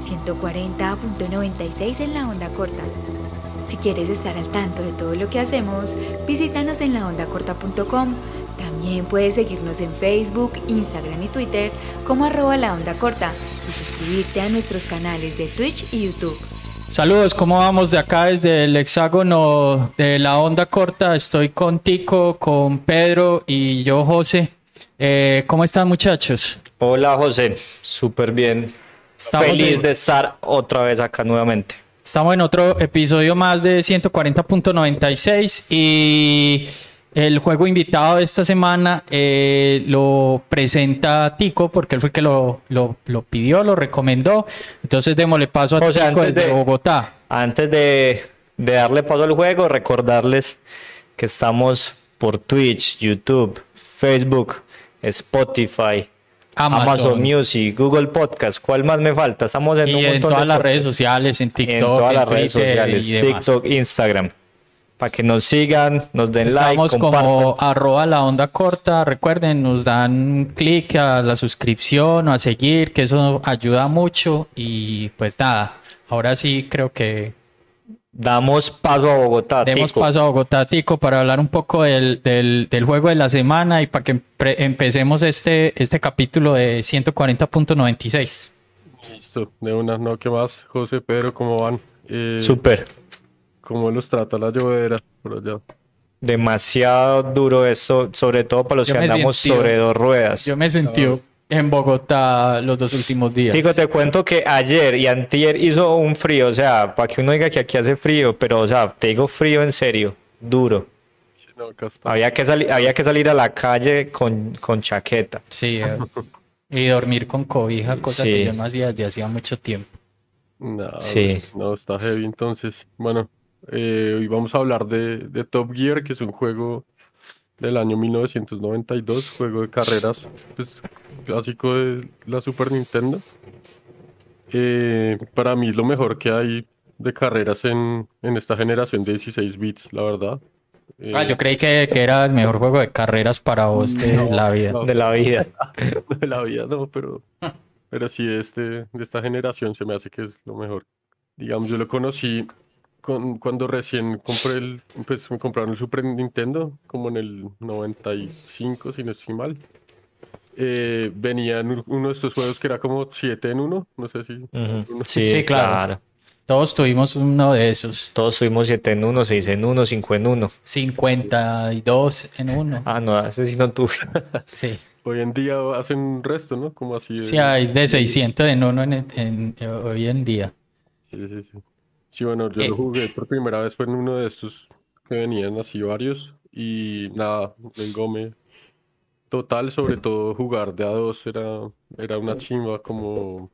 140.96 en la onda corta. Si quieres estar al tanto de todo lo que hacemos, visítanos en laondacorta.com. También puedes seguirnos en Facebook, Instagram y Twitter como arroba la onda corta y suscribirte a nuestros canales de Twitch y YouTube. Saludos, ¿cómo vamos de acá desde el hexágono de la onda corta? Estoy con Tico, con Pedro y yo, José. Eh, ¿Cómo están muchachos? Hola José, súper bien. Estamos Feliz en- de estar otra vez acá nuevamente. Estamos en otro episodio más de 140.96 y el juego invitado de esta semana eh, lo presenta Tico porque él fue el que lo, lo, lo pidió, lo recomendó. Entonces démosle paso a Tico desde de- Bogotá. Antes de, de darle paso al juego, recordarles que estamos por Twitch, YouTube, Facebook, Spotify, Amazon. Amazon, Music, Google Podcast. ¿Cuál más me falta? Estamos en Y un en montón todas de las podcasts. redes sociales, en TikTok, en todas las en redes Twitter sociales. TikTok, Instagram. Para que nos sigan, nos den Estamos like, compartan. como arroba la onda corta. Recuerden, nos dan clic a la suscripción o a seguir, que eso ayuda mucho. Y pues nada, ahora sí creo que Damos paso a Bogotá. demos Tico. paso a Bogotá, Tico, para hablar un poco del, del, del juego de la semana y para que empecemos este, este capítulo de 140.96. Listo, de una, no, ¿qué más? José, Pedro, ¿cómo van? Eh, Súper. ¿Cómo los trata la llovedera por allá? Demasiado duro eso, sobre todo para los Yo que andamos sobre dos ruedas. Yo me sentí en Bogotá los dos últimos días. Tico, te cuento que ayer y antier hizo un frío, o sea, para que uno diga que aquí hace frío, pero, o sea, te digo frío en serio, duro. No. Había que, salir había que salir a la calle con, con chaqueta. Sí, eh, y dormir con cobija, cosa Sí. que yo no hacía desde hacía mucho tiempo. Nada, Sí. No, está heavy entonces. Bueno, eh, hoy vamos a hablar de, de Top Gear, que es un juego del año 1992, juego de carreras, pues clásico de la Super Nintendo. Eh, para mí es lo mejor que hay de carreras en, en esta generación de 16 bits, la verdad. Eh, Ah, yo creí que, que era el mejor juego de carreras para vos de No, la vida. no. De la vida. de la vida, no, pero, pero sí, este, de esta generación se me hace que es lo mejor. Digamos, yo lo conocí con, cuando recién compré el, pues me compraron el Super Nintendo, como en el 95, si no estoy mal. Eh, venía en uno de estos juegos que era como 7 en 1, no sé si... Ujú. uno- Sí, Sí, claro. claro. Todos tuvimos uno de esos. Todos fuimos 7 en 1, 6 en 1, 5 en 1. 52 en uno. Ah, no, ese sí no tuve. Sí. Hoy en día hacen un resto, ¿no? Como así de- Sí, hay de 600 en uno en, en- hoy en día. Sí, sí, sí. Sí, bueno, yo Eh. lo jugué por primera vez, fue en uno de estos que venían así varios y nada, me engome total, sobre todo jugar de a dos era, era una chimba como,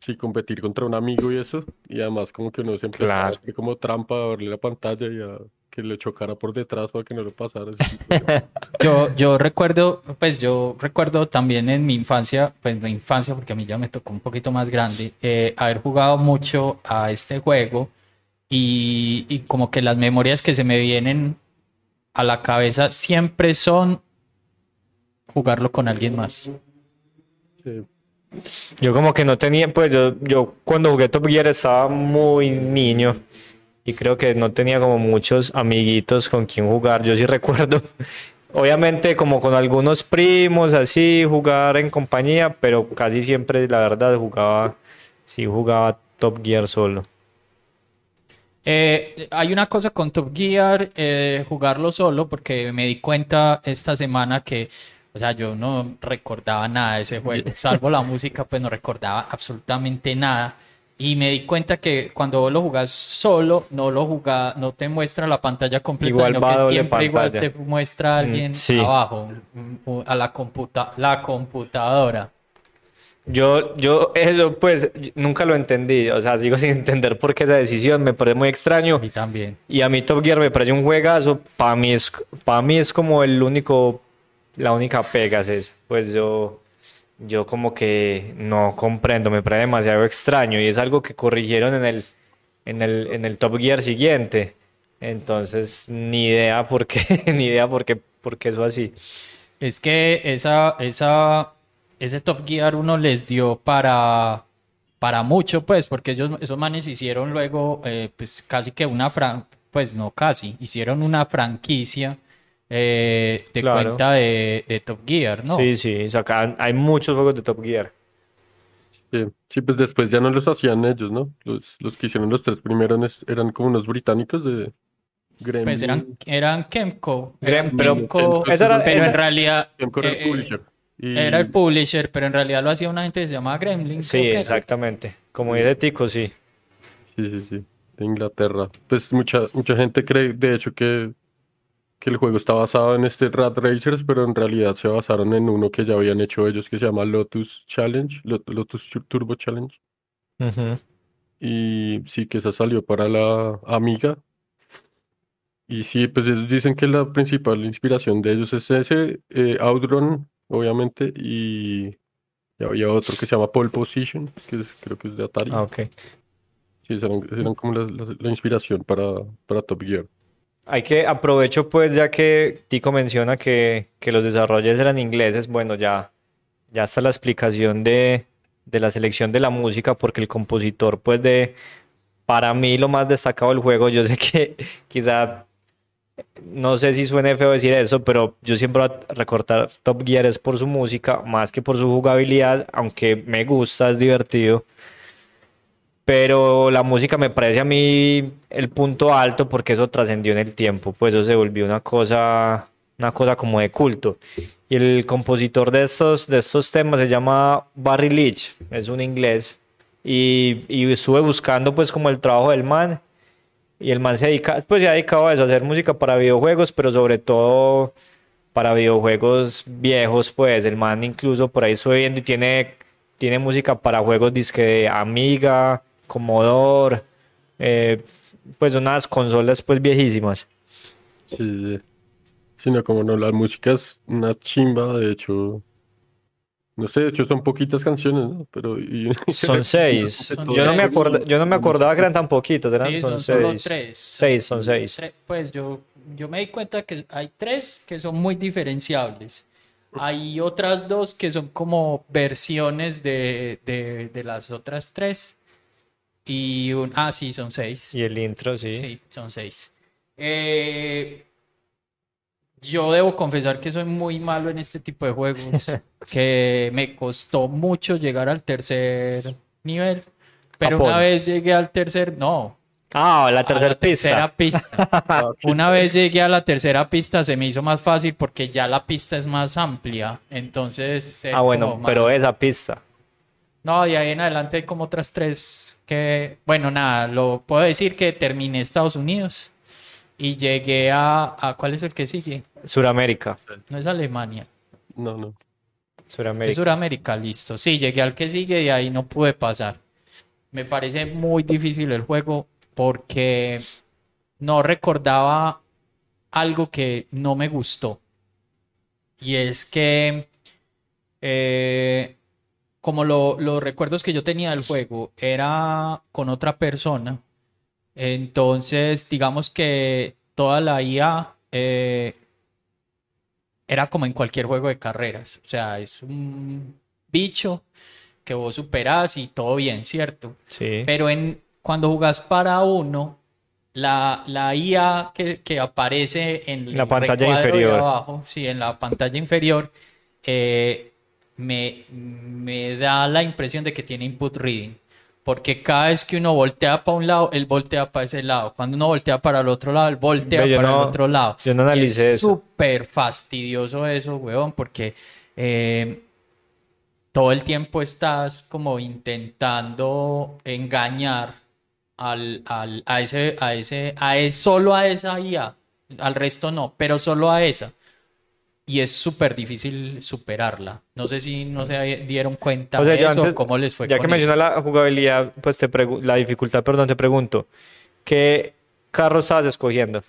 sí, competir contra un amigo y eso, y además como que uno se a Claro. hacer como trampa a verle la pantalla y a que le chocara por detrás para que no lo pasara. así. Yo, yo recuerdo, pues yo recuerdo también en mi infancia, pues mi infancia, porque a mí ya me tocó un poquito más grande, eh, haber jugado mucho a este juego y, y como que las memorias que se me vienen a la cabeza siempre son jugarlo con alguien más. Sí. Yo como que no tenía, pues yo, yo cuando jugué Top Gear estaba muy niño y creo que no tenía como muchos amiguitos con quien jugar. Yo sí recuerdo, obviamente como con algunos primos así, jugar en compañía, pero casi siempre la verdad jugaba, sí jugaba Top Gear solo. Eh, hay una cosa con Top Gear, eh, jugarlo solo, porque me di cuenta esta semana que, o sea, yo no recordaba nada de ese juego, salvo la música, pues no recordaba absolutamente nada. Y me di cuenta que cuando vos lo jugás solo, no lo jugás, no te muestra la pantalla completa, Igual sino que siempre igual te muestra a alguien Mm, sí. abajo, a la computa la computadora. Yo, yo eso pues nunca lo entendí, o sea, sigo sin entender por qué esa decisión, me parece muy extraño. A mí también. Y a mí Top Gear me parece un juegazo. Para mí es, para mí es como el único, la única pega es. Pues yo, yo como que no comprendo, me parece demasiado extraño y es algo que corrigieron en el, en el, en el Top Gear siguiente. Entonces, ni idea por qué, ni idea por qué, por qué eso así. Es que esa, esa, ese Top Gear uno les dio para, para mucho, pues, porque ellos, esos manes hicieron luego, eh, pues, casi que una fran, pues, no casi, hicieron una franquicia eh, de Claro. cuenta de, de Top Gear, ¿no? Sí, sí, o sea, acá hay muchos juegos de Top Gear. Sí, sí, pues después ya no los hacían ellos, ¿no? Los, los que hicieron los tres primeros eran como unos británicos de Gremlin. Pues eran, eran Kemco, Grem- eran pero- Kemco, esa era- pero en realidad Kemco era el eh, eh, publisher. Y- era el publisher, pero en realidad lo hacía una gente que se llamaba Gremlin. Sí, exactamente. Como dice Tico, sí. Sí, sí, sí, de Inglaterra. Pues mucha, mucha gente cree, de hecho, que, que el juego está basado en este Rat Racers, pero en realidad se basaron en uno que ya habían hecho ellos que se llama Lotus Challenge, Lot- Lotus Tur- Turbo Challenge. Y sí, que esa salió para la Amiga. Y sí, pues ellos dicen que la principal inspiración de ellos es ese, eh, Outrun, obviamente, y, y había otro que se llama Pole Position, que es- creo que es de Atari. Ah, ok. Sí, eran, eran como la, la- la inspiración para, para Top Gear. Hay que, aprovecho pues ya que Tico menciona que, que los desarrolladores eran ingleses, bueno, ya, ya está la explicación de, de la selección de la música, porque el compositor pues de, para mí lo más destacado del juego, yo sé que quizá, no sé si suene feo decir eso, pero yo siempre voy a recortar Top Gear es por su música, más que por su jugabilidad, aunque me gusta, es divertido. Pero la música me parece a mí el punto alto porque eso trascendió en el tiempo, pues eso se volvió una cosa, una cosa como de culto. Y el compositor de estos, de estos temas se llama Barry Leach, es un inglés. Y, y estuve buscando pues como el trabajo del man. Y el man se dedica, pues se ha dedicado a eso, a hacer música para videojuegos, pero sobre todo para videojuegos viejos, pues el man incluso por ahí estoy viendo y tiene, tiene música para juegos disque de Amiga, Commodore, eh, pues unas consolas pues viejísimas. Sí, sí, no, como no, la música es una chimba, de hecho. No sé, de hecho son poquitas canciones, ¿no? Pero y- Son seis. Son Yo no me seis. acorda- yo no me acordaba que eran tan poquitos, eran Sí, son, son solo seis. tres. Seis, son seis. Pues yo, yo me di cuenta que hay tres que son muy diferenciables. Hay otras dos que son como versiones de, de, de las otras tres. Y un, ah, sí, son seis. Y el intro, sí. Sí, son seis. Eh, yo debo confesar que soy muy malo en este tipo de juegos, que me costó mucho llegar al tercer nivel, pero una vez llegué al tercer, no, Ah, la a tercera la tercera pista. Una vez llegué a la tercera pista se me hizo más fácil porque ya la pista es más amplia, entonces es Ah, bueno, pero más- esa pista. no, de ahí en adelante hay como otras tres que, bueno, nada, lo puedo decir que terminé Estados Unidos y llegué a, a ¿cuál es el que sigue? Suramérica. No es Alemania, No, no. es Suramérica. Suramérica, listo. Sí, llegué al que sigue y ahí no pude pasar. Me parece muy difícil el juego porque no recordaba algo que no me gustó. Y es que eh, como lo- los recuerdos que yo tenía del juego era con otra persona, entonces digamos que toda la IA eh, era como en cualquier juego de carreras. O sea, es un bicho que vos superás y todo bien, ¿cierto? Sí. Pero en, cuando jugás para uno, la, la IA que, que aparece en La pantalla de inferior. abajo, sí, en la pantalla inferior, eh, me, me da la impresión de que tiene input reading. Porque cada vez que uno voltea para un lado, él voltea para ese lado. Cuando uno voltea para el otro lado, él voltea para no- el otro lado. yo no analicé es eso. súper fastidioso eso, weón, porque eh, todo el tiempo estás como intentando engañar al, al- a ese, a ese, a es- solo a esa IA, al resto no, pero solo a esa. Y es súper difícil superarla. No sé si no se dieron cuenta O sea, de eso, antes, cómo les fue ya con que mencionas la jugabilidad, pues te la dificultad, perdón, te pregunto, ¿qué carro estabas escogiendo?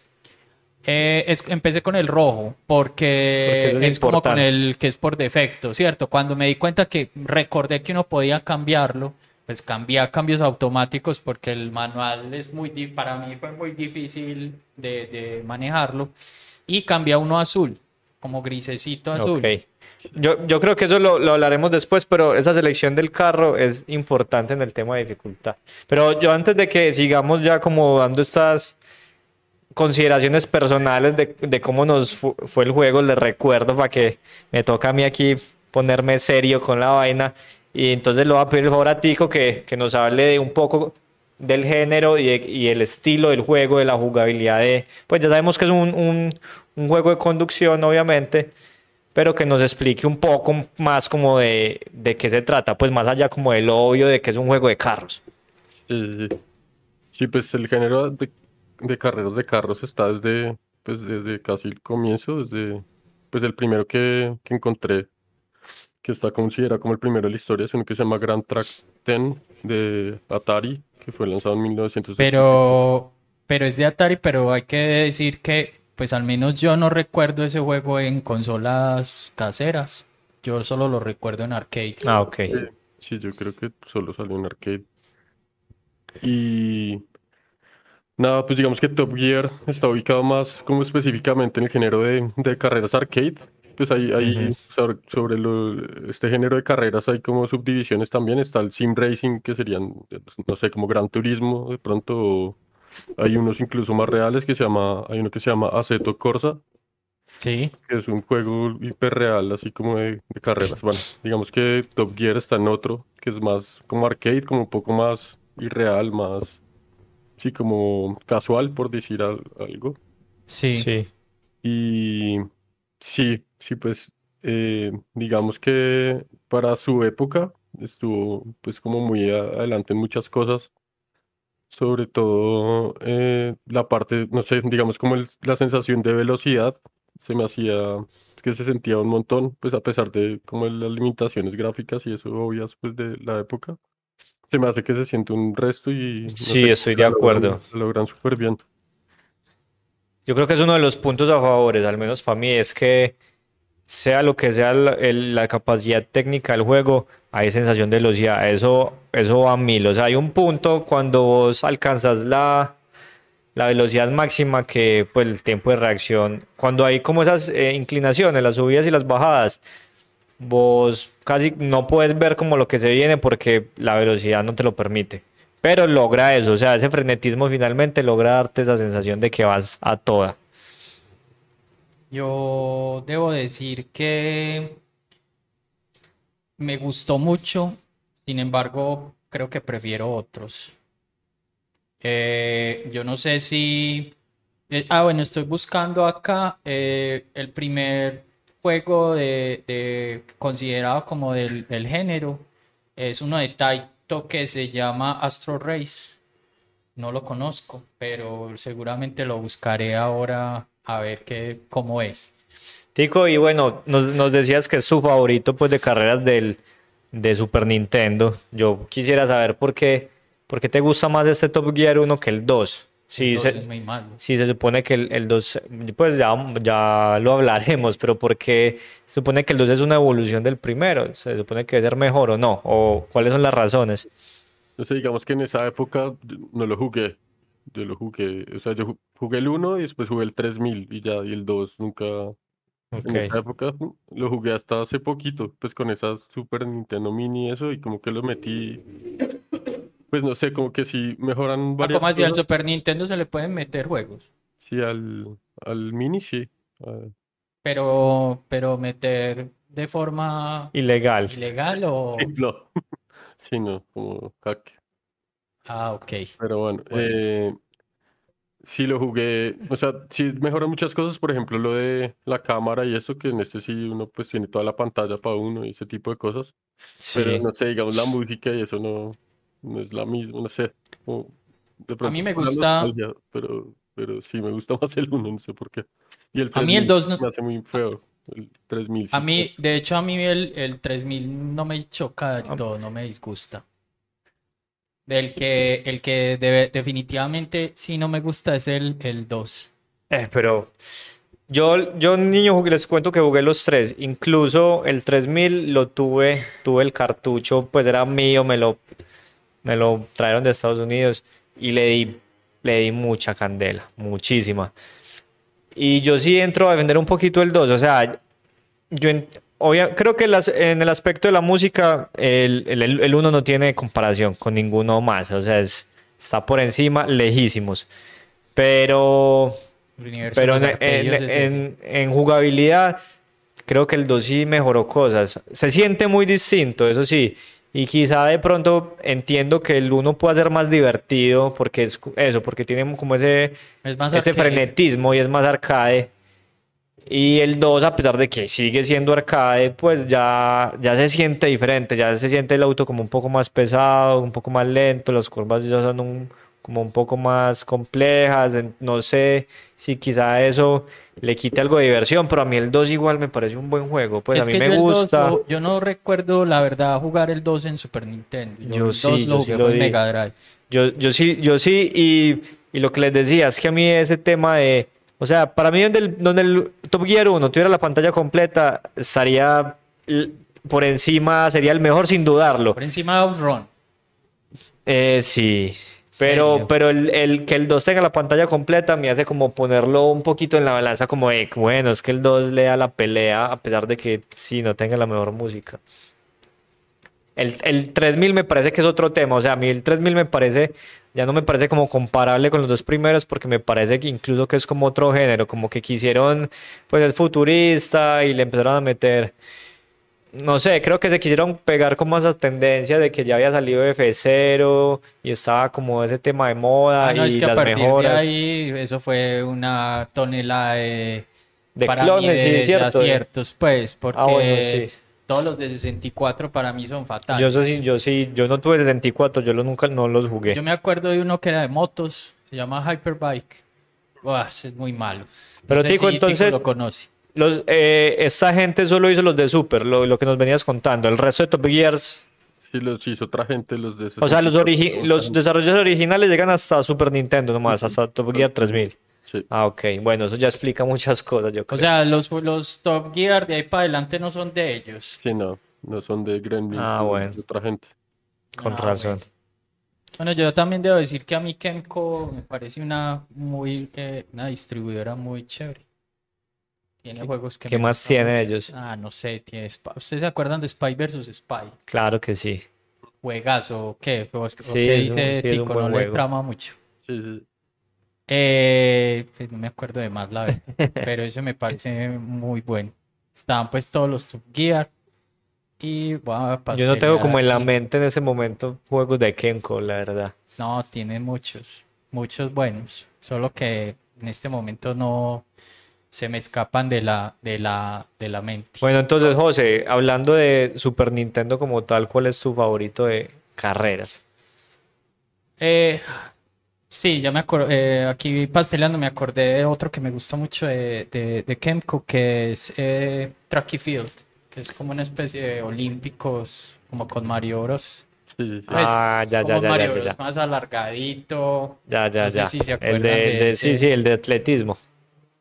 Eh, es- empecé con el rojo porque, Porque es es, como con el que es por defecto, ¿cierto? Cuando me di cuenta que recordé que uno podía cambiarlo, pues cambié a cambios automáticos porque el manual es muy, para mí fue muy difícil de, de manejarlo y cambié a uno azul, como grisecito azul. Ok. Yo, yo creo que eso lo, lo hablaremos después, pero esa selección del carro es importante en el tema de dificultad. Pero yo antes de que sigamos ya como dando estas consideraciones personales de, de cómo nos fu- fue el juego, les recuerdo para que me toca a mí aquí ponerme serio con la vaina. Y entonces le voy a pedir favor a Tico que, que nos hable de un poco del género y, el estilo del juego, de la jugabilidad de... Pues ya sabemos que es un, un, juego de conducción, obviamente, pero que nos explique un poco más como de, de qué se trata, pues más allá como del obvio de que es un juego de carros. Sí, pues el género de, de carreras de carros está desde, pues desde casi el comienzo, desde pues el primero que, que encontré, que está considerado como el primero de la historia, es uno que se llama Grand Track 10 de Atari, que fue lanzado en 1970. Pero, pero es de Atari, pero hay que decir que, pues al menos yo no recuerdo ese juego en consolas caseras. Yo solo lo recuerdo en arcades. Ah, ok. Sí, sí, yo creo que solo salió en arcade. Y nada, pues digamos que Top Gear está ubicado más como específicamente en el género de, de carreras arcade. Pues ahí, ahí sobre, sobre lo- este género de carreras hay como subdivisiones también. Está el Sim Racing, que serían, eh, no sé, como Gran Turismo, de pronto. Hay unos incluso más reales que se llama, hay uno que se llama Assetto Corsa, Sí. que es un juego hiperreal, así como de, de carreras. Bueno, digamos que Top Gear está en otro, que es más como arcade, como un poco más irreal, más, sí, como casual, por decir al- algo. Sí. Sí. Y sí, sí, pues, eh, digamos que para su época estuvo, pues, como muy adelante en muchas cosas. Sobre todo eh, la parte, no sé, digamos como el- la sensación de velocidad se me hacía, es que se sentía un montón, pues a pesar de como las limitaciones gráficas y eso obvias pues de la época, se me hace que se siente un resto y no Sí, sé, estoy de lo logran- acuerdo. lo logran súper bien. Yo creo que es uno de los puntos a favores, al menos para mí, es que sea lo que sea la, capacidad técnica del juego, hay sensación de velocidad. Eso, eso va a mil. O sea, hay un punto cuando vos alcanzas la, la velocidad máxima que pues el tiempo de reacción, cuando hay como esas eh, inclinaciones, las subidas y las bajadas, vos casi no puedes ver como lo que se viene porque la velocidad no te lo permite. Pero logra eso, o sea, ese frenetismo finalmente logra darte esa sensación de que vas a toda. Yo debo decir que me gustó mucho, sin embargo, creo que prefiero otros. Eh, yo no sé si... eh, ah, bueno, estoy buscando acá eh, el primer juego de, de- considerado como del, del género. Es uno de Taito que se llama Astro Race. No lo conozco, pero seguramente lo buscaré ahora a ver qué, cómo es. Tico, y bueno, nos, nos decías que es su favorito pues de carreras del, de Super Nintendo. Yo quisiera saber por qué, por qué te gusta más este Top Gear 1 que el 2. Sí, Entonces se, es muy malo. sí, se supone que el, el 2, pues ya, ya lo hablaremos, pero ¿por qué se supone que el 2 es una evolución del primero? ¿Se supone que debe ser mejor o no? ¿O cuáles son las razones? No sé, digamos que en esa época no lo jugué. Yo lo jugué, o sea, yo jugué el 1 y después jugué el 3000 y ya, y el 2 nunca, en Ok. esa época lo jugué hasta hace poquito, pues con esa Super Nintendo Mini y eso, y como que lo metí, pues no sé, como que sí mejoran Ah, varias ¿cómo así al. Super Nintendo se le pueden meter juegos? Sí, al, al Mini sí. ah, Pero, pero meter de forma Ilegal. ilegal o... sí, no. Sí, no, como hack. Ah, ok. Pero bueno, Bueno. eh, sí lo jugué, o sea, sí mejoran muchas cosas, por ejemplo, lo de la cámara y eso, que en este sí uno pues tiene toda la pantalla para uno y ese tipo de cosas, pero Sí. no sé, digamos, la música y eso no, no es la misma, no sé, como de pronto mí me gusta- pero, pero sí me gusta más el uno, no sé por qué. Y el A mí el 3000 dos no- me hace muy feo, el 3000 sí A mí, de hecho, a mí el, el 3000 no me choca del Ah. todo, no me disgusta. Del que, el que definitivamente sí no me gusta es el, el 2. Eh, pero yo, yo niño les cuento que jugué los tres, incluso el 3000 lo tuve, tuve el cartucho, pues era mío, me lo, me lo trajeron de Estados Unidos y le di, le di mucha candela, muchísima. Y yo sí entro a defender un poquito el 2, o sea, yo obvia- creo que las- en el aspecto de la música, el, el, el uno no tiene comparación con ninguno más. O sea, es, está por encima, lejísimos. Pero, pero en, en- en- en jugabilidad, creo que el 2 sí mejoró cosas. Se siente muy distinto, eso sí. Y quizá de pronto entiendo que el 1 pueda ser más divertido porque es eso, porque tiene como ese, Es ese frenetismo y es más arcade. Y el 2, a pesar de que sigue siendo arcade, pues ya, ya se siente diferente, ya se siente el auto como un poco más pesado, un poco más lento, las curvas ya son un- como un poco más complejas, no sé si quizá eso le quite algo de diversión, pero a mí el 2 igual me parece un buen juego, pues Es a mí me yo el 2 gusta. yo no recuerdo, la verdad, jugar el 2 en Super Nintendo. Yo, Yo el sí, 2 yo lo sí jugué lo fue en. Mega Drive. Yo, yo sí, yo sí, y, y lo que les decía es que a mí ese tema de, o sea, para mí donde el, donde el Top Gear 1 tuviera la pantalla completa, estaría por encima, sería el mejor sin dudarlo. Por encima de Outrun. Eh, sí, pero, ¿Serio? pero el, el que el 2 tenga la pantalla completa me hace como ponerlo un poquito en la balanza, como de, bueno, es que el 2 le da la pelea a pesar de que sí, no tenga la mejor música. El, el 3000 me parece que es otro tema, o sea, a mí el 3000 me parece, ya no me parece como comparable con los dos primeros porque me parece que incluso que es como otro género, como que quisieron, pues es futurista y le empezaron a meter, no sé, creo que se quisieron pegar como esa tendencia de que ya había salido F0 y estaba como ese tema de moda Ah, no, y es que a las de mejoras. ahí eso fue una tonelada de, De clones, sí, de cierto, de- aciertos, pues, porque Ah, bueno, sí. Todos los de 64 para mí son fatales. Yo sí, yo sí, yo no tuve 64, yo lo, nunca no los jugué. Yo me acuerdo de uno que era de motos, se llama Hyperbike. Buah, es muy malo. No Pero, sé Tico, si entonces- lo conoce. Los, eh, esta gente solo hizo los de Super, lo, lo que nos venías contando. El resto de Top Gears, Sí, los hizo otra gente, los de o sea, los, 64, origi- los desarrolladores originales llegan hasta Super Nintendo nomás, hasta Top Gear 3000. Sí. Ah, ok. Bueno, eso ya explica muchas cosas, yo O sea, los, los Top Gear de ahí para adelante no son de ellos. Sí, no, no son de Gremlin, Ah, bueno. de otra gente. Con Ah, razón. Bueno, yo también debo decir que a mí Kemco me parece una muy eh, una distribuidora muy chévere. Tiene juegos que ¿Qué me más tiene mucho. ellos? Ah, no sé, tiene Spy- ¿Ustedes se acuerdan de Spy versus Spy? Claro que sí. Juegazo, ¿o ¿qué? ¿O es- o Sí, qué es un- dice sí, es un Tico? buen No le juego. trama mucho. Sí, sí. Eh, pues no me acuerdo de más, la verdad. Pero eso me parece muy bueno. Estaban pues todos los Top Gear. Y a Yo no tengo como en la mente en ese momento juegos de Kenko, la verdad. No, tiene muchos, muchos buenos. Solo que en este momento no se me escapan de la, de la, de la mente. Bueno, entonces, José, hablando de Super Nintendo como tal, ¿cuál es tu favorito de carreras? Eh, sí, ya me acordé, eh, aquí pasteleando me acordé de otro que me gusta mucho de, de, de Kemco, que es eh, Track y Field, que es como una especie de olímpicos, como con Mario Bros. Sí, sí, sí. Pues, Ah, es ya, ya, como ya, Mario ya, Bros ya. más alargadito. Ya, ya, No sé ya. si se El de, de el de- sí, sí, el de atletismo.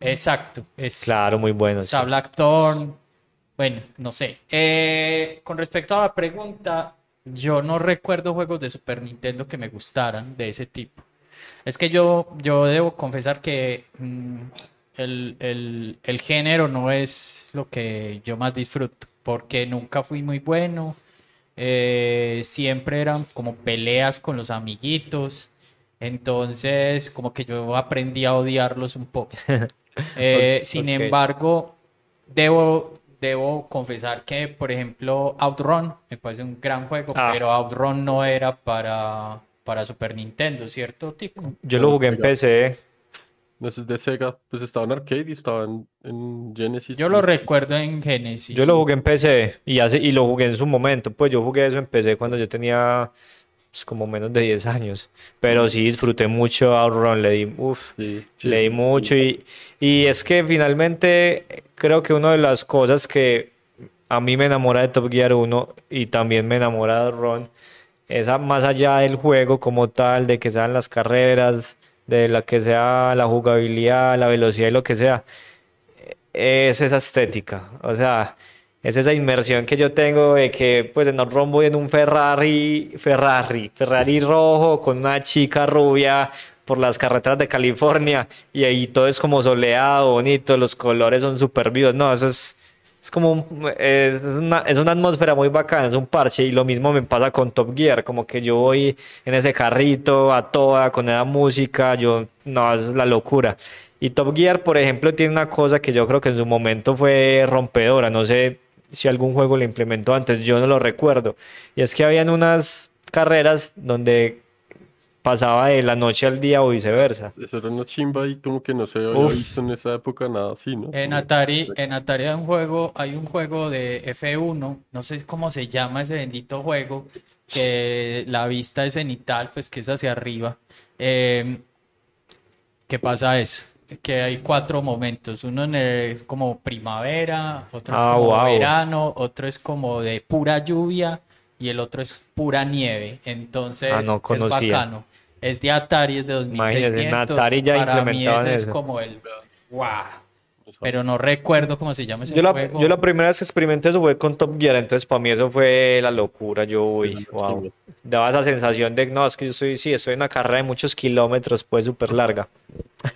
Exacto, es Claro, muy bueno. Está Blackthorn. Bueno, no sé. Eh, con respecto a la pregunta, yo no recuerdo juegos de Super Nintendo que me gustaran de ese tipo. Es que yo, yo debo confesar que mm, el, el- el género no es lo que yo más disfruto, porque nunca fui muy bueno. eh, siempre eran como peleas con los amiguitos. Entonces, como que yo aprendí a odiarlos un poco. Eh, sin embargo, debo, debo confesar que, por ejemplo, Outrun me parece un gran juego, Ah. pero Outrun no era para, para Super Nintendo, ¿cierto, Tico? Yo lo jugué en PC. Ese es de Sega, pues estaba en arcade y estaba en, en Genesis. Yo lo recuerdo en Genesis. Yo lo jugué en PC y, hace, y lo jugué en su momento. Pues yo jugué eso en PC cuando yo tenía pues, como menos de 10 años. Pero sí disfruté mucho Outrun, le di, uf, Sí, sí, leí sí. mucho y, y es que finalmente creo que una de las cosas que a mí me enamora de Top Gear 1 y también me enamora de Ron es a- más allá del juego como tal, de que sean las carreras, de la que sea la jugabilidad, la velocidad y lo que sea, es esa estética. O sea, es esa inmersión que yo tengo de que pues en Outrun voy en un Ferrari, Ferrari, Ferrari rojo con una chica rubia por las carreteras de California y ahí todo es como soleado, bonito, los colores son súper vivos. No, eso es, es como es una, es una atmósfera muy bacana, es un parche y lo mismo me pasa con Top Gear, como que yo voy en ese carrito a toda con esa música, yo no, es la locura. Y Top Gear, por ejemplo, tiene una cosa que yo creo que en su momento fue rompedora, no sé si algún juego lo implementó antes, yo no lo recuerdo. Y es que habían unas carreras donde pasaba de la noche al día o viceversa. Eso era una chimba y como que no se había Uf. visto en esa época nada así, ¿no? En Atari, en Atari hay un juego, hay un juego de F1, no sé cómo se llama ese bendito juego, que la vista es cenital, pues que es hacia arriba. Eh, ¿qué pasa eso? Que hay cuatro momentos, uno en el- como primavera, otro es Ah, como wow. verano, otro es como de pura lluvia y el otro es pura nieve. Entonces Ah, no es conocía. bacano. Es de Atari, es de Imagínese, en 2600. Atari ya Para mí ese es eso. como el wow. Pero no recuerdo cómo se llama ese Yo la, juego. yo la primera vez que experimenté eso fue con Top Gear, entonces para mí eso fue la locura. Yo, uy, wow. Daba esa sensación de, no, es que yo estoy, sí, estoy en una carrera de muchos kilómetros, pues súper larga.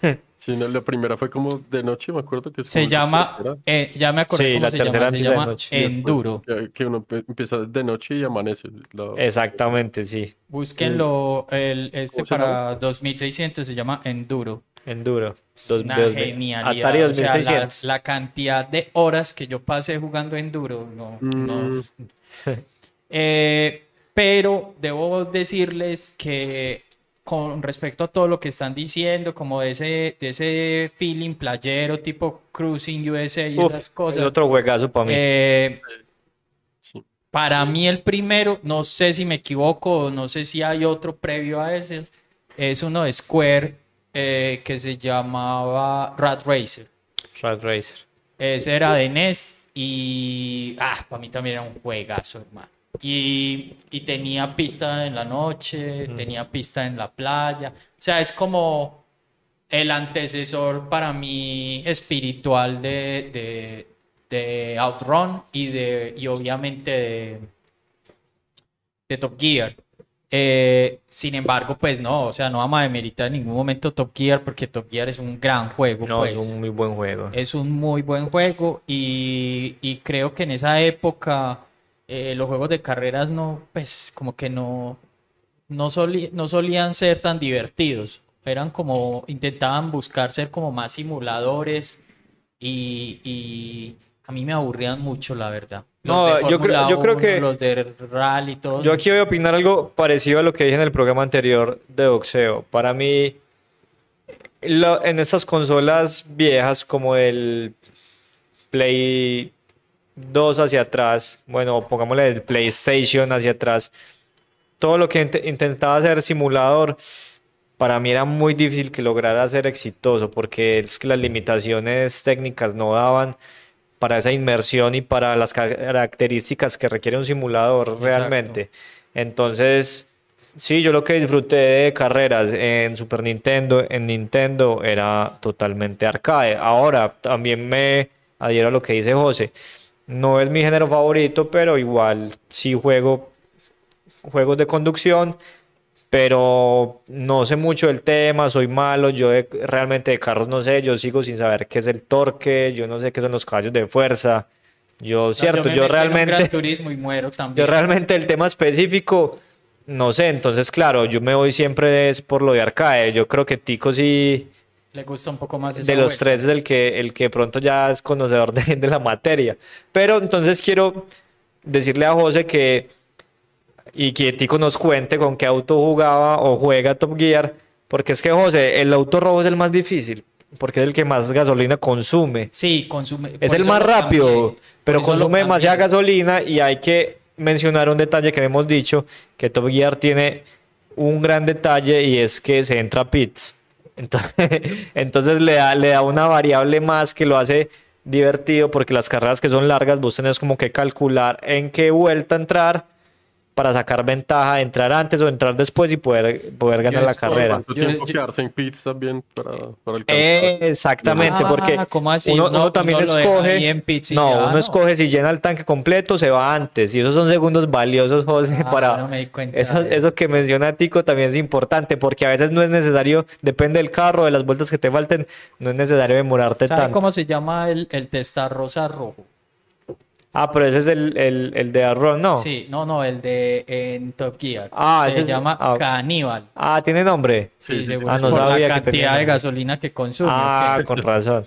Sí, no, la primera fue como de noche, me acuerdo que Se llama, eh, ya me acordé Sí, cómo la se tercera llama, se de llama noche. después Enduro. que, uno empieza de noche y amanece. la- Exactamente, sí. Búsquenlo, el, este ¿Cómo se para 2600 se llama Enduro. Enduro. Dos, Una dos- genialidad. Atari o sea, la, 2600. la cantidad de horas que yo pasé jugando Enduro, no, no. Mm. Eh, pero debo decirles que con respecto a todo lo que están diciendo, como de ese, de ese feeling playero tipo Cruising USA y Uf, esas es cosas, otro juegazo para mí. eh, Sí. para mí el primero, no sé si me equivoco, no sé si hay otro previo a ese, es uno de Square eh, que se llamaba Rat Racer. Rat Racer. Ese era de NES y ah, para mí también era un juegazo, hermano. Y, y tenía pista en la noche, tenía pista en la playa. O sea, es como el antecesor para mí espiritual de, de, de Outrun y de y obviamente de, de Top Gear. Eh, sin embargo, pues no, o sea, no vamos a demeritar en ningún momento Top Gear porque Top Gear es un gran juego, No, pues. es un muy buen juego. Es un muy buen juego y, y creo que en esa época eh, los juegos de carreras no, pues como que no, no, soli- no solían ser tan divertidos. Eran como, intentaban buscar ser como más simuladores y, y a mí me aburrían mucho, la verdad. Los No, de yo creo- yo creo 1, que- Los de rally, todos. Yo aquí voy a opinar algo parecido a lo que dije en el programa anterior de boxeo. Para mí, lo- en estas consolas viejas como el Play 2 hacia atrás, bueno, pongámosle el PlayStation hacia atrás, todo lo que int- intentaba hacer simulador, para mí era muy difícil que lograra ser exitoso porque es que las limitaciones técnicas no daban para esa inmersión y para las ca- características que requiere un simulador realmente. Entonces, sí, yo lo que disfruté de carreras en Super Nintendo, en Nintendo, era totalmente arcade. Ahora, también me adhiero a lo que dice José. No es mi género favorito, pero igual sí juego juegos de conducción, pero no sé mucho del tema, soy malo, yo de- realmente de carros no sé, yo sigo sin saber qué es el torque, yo no sé qué son los caballos de fuerza. Yo, No, cierto, yo, realmente, Turismo y muero yo realmente el tema específico, no sé, entonces claro, yo me voy siempre es por lo de arcade, yo creo que Tico sí, Le gusta un poco más esa de los vuelta. tres es el que, el que pronto ya es conocedor de, de la materia. Pero entonces quiero decirle a José que, y que Tico nos cuente con qué auto jugaba o juega Top Gear, porque es que José, el auto rojo es el más difícil, porque es el que más gasolina consume. Sí, consume. Es el más rápido, cambié, pero consume demasiada gasolina y hay que mencionar un detalle que hemos dicho, que Top Gear tiene un gran detalle y es que se entra a pits. Entonces, entonces le da, le da una variable más que lo hace divertido porque las carreras que son largas vos tenés como que calcular en qué vuelta entrar para sacar ventaja, entrar antes o entrar después y poder, poder ganar la carrera. ¿Cuánto Yo- tiempo yo- quedarse en pits también para, para el Eh, exactamente, Ah, porque ¿cómo así? uno, también uno escoge, en pits no, ya, uno ¿no? escoge si llena el tanque completo, se va antes, y esos son segundos valiosos, José, Ah, para no me di cuenta eso, eso que menciona Tico también es importante, porque a veces no es necesario, depende del carro, de las vueltas que te falten, no es necesario demorarte ¿Sabe tanto. cómo se llama el, el testarrosa rojo? Ah, pero ese es el, el, el de Arron, ¿no? Sí, no, no, el de en Top Gear. Ah, se ese es- llama ah. Caníbal. Ah, ¿tiene nombre? Sí, sí, seguro Ah, es no por sabía la que tenía cantidad de nombre. gasolina que consume. Ah, con razón.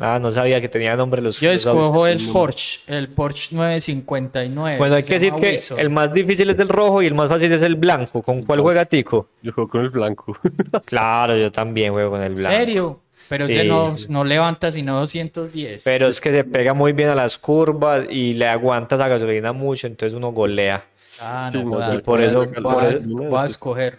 Ah, no sabía que tenía nombre los Yo los autos. escojo el Porsche, el Porsche 959. Bueno, hay que decir llama que Wilson. el más difícil es el rojo y el más fácil es el blanco. ¿Con cuál juega Tico? Yo juego con el blanco. Claro, yo también juego con el ¿En blanco. serio? Pero Sí. ese no, no levanta sino 210. Pero es que se pega muy bien a las curvas y le aguanta esa gasolina mucho, entonces uno golea. Ah, Sí, no, no, joda, y por eso- voy a- escoger.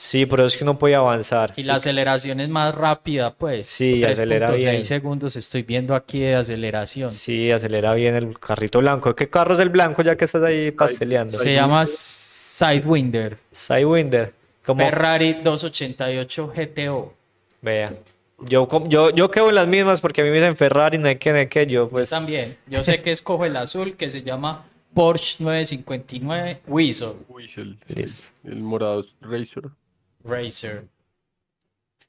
Sí, pero es que uno puede avanzar. Y Sí, la aceleración es más rápida, pues. Sí, acelera 3.6 bien. segundos estoy viendo aquí de aceleración. Sí, acelera bien el carrito blanco. ¿Qué carro es el blanco ya que estás ahí pasteleando? Se llama Sidewinder. Sidewinder. Como, Ferrari 288 GTO. vea. Yo, yo, yo quedo en las mismas porque a mí me dicen Ferrari, no hay que, no hay que yo, pues. También. Yo sé que escojo el azul que se llama Porsche 959 Weasel Weasel. El morado es Razor. Racer.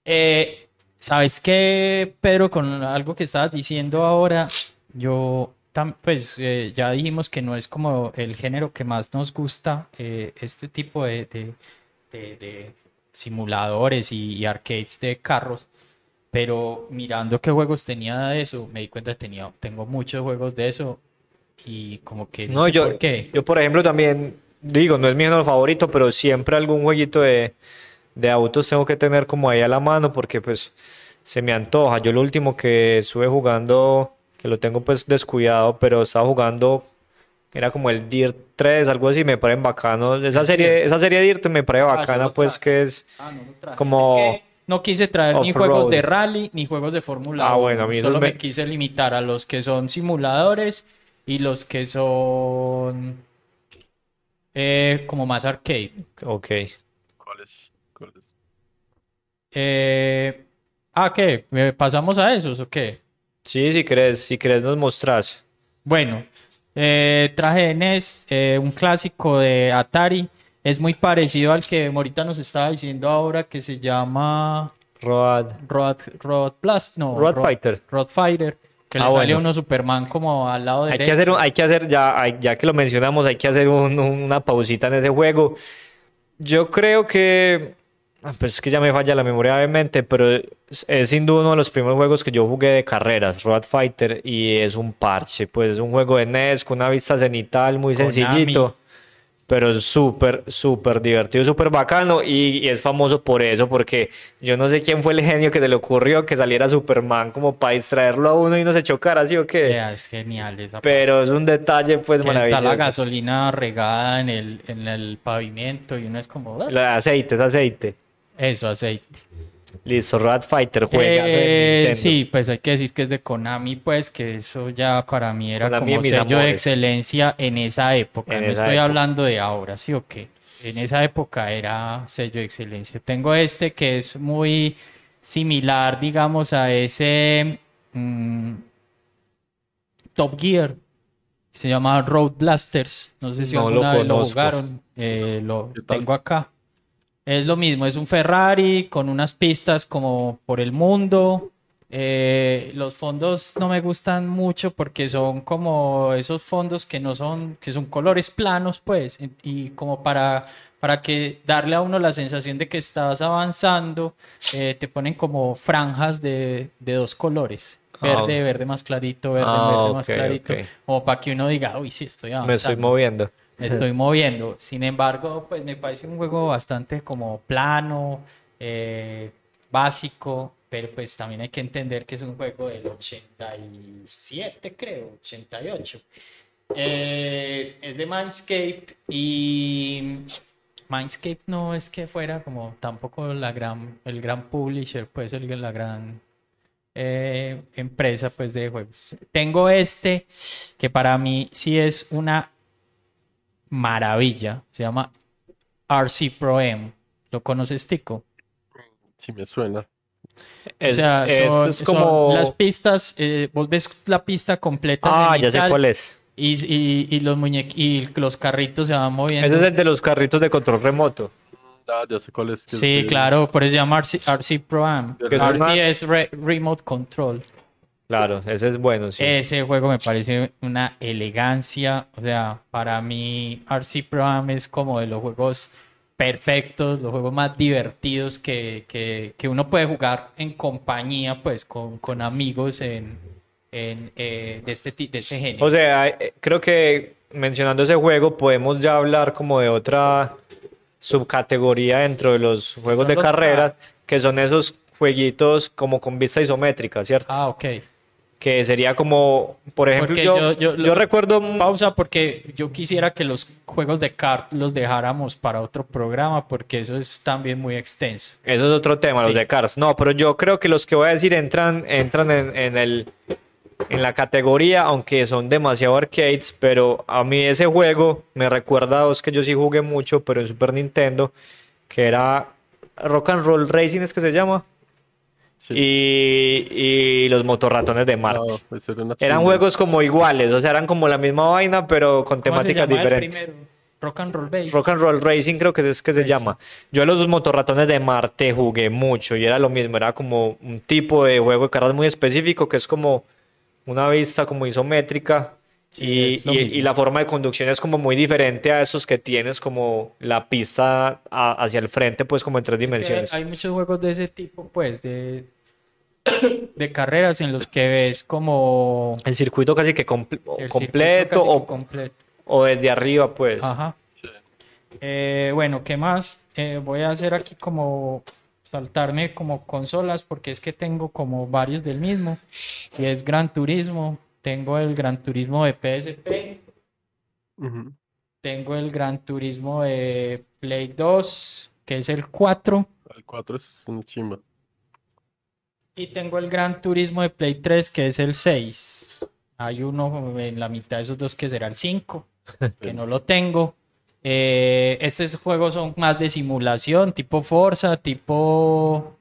Eh, ¿Sabes qué, Pedro? Con algo que estabas diciendo ahora, yo, tam- pues eh, ya dijimos que no es como el género que más nos gusta, eh, este tipo de, de- de- de simuladores y, y arcades de carros. Pero mirando qué juegos tenía de eso, me di cuenta que tenía, tengo muchos juegos de eso y como que no, No, sé yo, por qué. yo por ejemplo también, digo, no es mi género favorito, pero siempre algún jueguito de, de autos tengo que tener como ahí a la mano porque pues se me antoja. Yo lo último que estuve jugando, que lo tengo pues descuidado, pero estaba jugando, era como el Dirt 3, algo así, me parecen bacanos. Esa serie, esa serie Dirt me parece Ah, bacana lo pues que es... Ah, no como Es que no quise traer ni juegos de rally ni juegos de Fórmula Ah, 1. bueno, a mí esos Solo me... me- quise limitar a los que son simuladores y los que son eh, como más arcade. Ok. ¿Cuál es? ¿Cuál es? Eh, ah, ¿qué? ¿Eh, ¿Pasamos a esos o qué? Sí, si crees, si crees nos mostrás. Bueno, eh, traje de NES, eh, un clásico de Atari. Es muy parecido al que ahorita nos estaba diciendo ahora que se llama Road. Road, Road Blast, no. Road Fighter. Road Fighter. Que Ah, le sale bueno. uno Superman como al lado Hay derecho. que hacer, un- hay que hacer ya, hay- ya que lo mencionamos, hay que hacer un- una pausita en ese juego. Yo creo que, ah, pues es que ya me falla la memoria obviamente, pero es, es sin duda uno de los primeros juegos que yo jugué de carreras, Road Fighter, y es un parche, pues es un juego de NES con una vista cenital muy Konami. sencillito, pero es súper, súper divertido, súper bacano y, y es famoso por eso, porque yo no sé quién fue el genio que se le ocurrió que saliera Superman como para distraerlo a uno y no se chocara, ¿sí o qué? Es genial esa Pero es un detalle pues que está maravilloso. la gasolina regada en el, en el pavimento y uno es como, "Ah, Lo de aceite, es aceite. eso, aceite. Listo, Rat Fighter juega Eh, sí, pues hay que decir que es de Konami, pues que eso ya para mí era Konami como sello de excelencia en esa época. En no esa estoy época. hablando de ahora, ¿sí o qué? En esa época era sello de excelencia. Tengo este que es muy similar, digamos, a ese mm, Top Gear. que Se llama Road Blasters. No sé si No lo alguna vez lo jugaron. Eh, lo tengo acá. Es lo mismo, es un Ferrari con unas pistas como por el mundo. Eh, los fondos no me gustan mucho porque son como esos fondos que no son, que son colores planos, pues, y como para, para que darle a uno la sensación de que estás avanzando, eh, te ponen como franjas de, de dos colores. Ah, Verde, verde más clarito, verde, Ah, verde más clarito. ok. Como para que uno diga, uy, sí, estoy avanzando Me estoy moviendo. Me estoy moviendo. Sin embargo, pues me parece un juego bastante como plano, eh, básico, pero pues también hay que entender que es un juego del 87, creo, 88. Eh, es de Mindscape y Mindscape no es que fuera como tampoco la gran, el gran publisher, pues el, la gran eh, empresa pues de juegos. Tengo este que para mí sí es una maravilla. Se llama RC Pro M. ¿Lo conoces, Tico? Sí me suena. Es, o sea, es- son, es son como... las pistas, eh, vos ves la pista completa. Ah, ya sé cuál es. Y, y, y los muñequi- y los carritos se van moviendo. Ese es el de los carritos de control remoto. Ah, ya sé cuál es. Sí, es claro, por eso se llama RC, RC Pro Am. RC es re- Remote Control. Claro, ese es bueno, sí. Ese juego me parece una elegancia. O sea, para mí, RC Pro Am es como de los juegos perfectos, los juegos más divertidos que, que, que uno puede jugar en compañía, pues con, con amigos en, en, eh, de, este, de este género. O sea, eh, creo que mencionando ese juego podemos ya hablar como de otra subcategoría dentro de los juegos de carreras, que son esos jueguitos como con vista isométrica, ¿cierto? ah, ok. Que sería como, por ejemplo, yo, yo- yo- yo recuerdo... Pausa porque yo quisiera que los juegos de kart los dejáramos para otro programa porque eso es también muy extenso. Eso es otro tema, los de Cars. No, pero yo creo que los que voy a decir entran, entran en, en el, en la categoría, aunque son demasiado arcades, pero a mí ese juego me recuerda a dos que yo sí jugué mucho, pero en Super Nintendo, que era Rock and Roll Racing, es que se llama, Sí. y, y los motorratones de Marte. No, ese era una Eran juegos como iguales, o sea, eran como la misma vaina, pero con ¿Cómo se temáticas diferentes. Rock and Roll Base. Rock and Roll Racing creo que es que se llama. Yo a los motorratones de Marte jugué mucho y era lo mismo, era como un tipo de juego de carreras muy específico que es como una vista como isométrica Sí, y, y- la forma de conducción es como muy diferente a esos que tienes como la pista a- hacia el frente pues como en tres Es dimensiones. hay muchos juegos de ese tipo, pues, de, de carreras en los que ves como El circuito casi que comple- el circuito completo casi que o, completo. o desde arriba pues. Ajá. Eh, bueno, ¿qué más? Eh, voy a hacer aquí como saltarme como consolas porque es que tengo como varios del mismo. Y es Gran Turismo. Tengo el Gran Turismo de PSP. Tengo el Gran Turismo de Play 2, que es el 4. El 4 es una chimba. Y tengo el Gran Turismo de Play 3, que es el 6. Hay uno en la mitad de esos dos que será el 5, que no lo tengo. Eh, estos juegos son más de simulación, tipo Forza, tipo...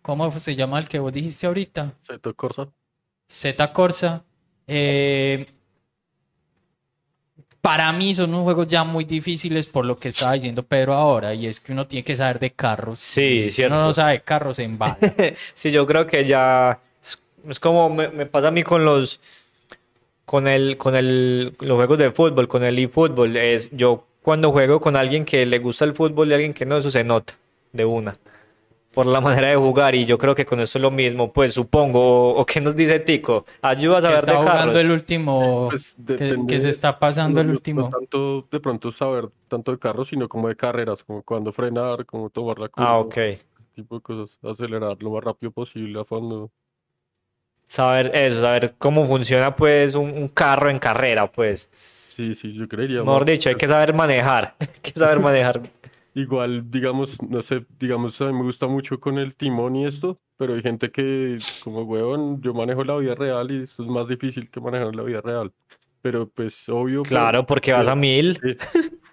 ¿Cómo se llama el que vos dijiste ahorita? Seto Corsa. Z Corsa. Eh, para mí son unos juegos ya muy difíciles por lo que estaba diciendo Pedro ahora, y es que uno tiene que saber de carros. Sí, Si cierto. uno no sabe de carros en bala. Sí, yo creo que ya es, es como me, me pasa a mí con los con el con el los juegos de fútbol, con el eFootball, es yo cuando juego con alguien que le gusta el fútbol y alguien que no, eso se nota de una por la manera de jugar y yo creo que con eso es lo mismo, pues supongo o, o qué nos dice Tico, ayuda a saber está de jugando carros. el último Pues que, se está pasando el no- no último tanto de pronto saber tanto de carros, sino como de carreras, como cuándo frenar, cómo tomar la curva, Ah, ok. ese tipo de cosas, acelerar lo más rápido posible a fondo. Saber eso, saber cómo funciona pues un, un carro en carrera, pues. Sí, sí, yo creería. Mejor más. dicho, hay que saber manejar, hay que saber manejar. Igual, digamos, no sé, digamos, a mí me gusta mucho con el timón y esto, pero hay gente que, como huevón, yo manejo la vida real y esto es más difícil que manejar la vida real. Pero pues obvio. pues, Claro, porque vas a mil. sí,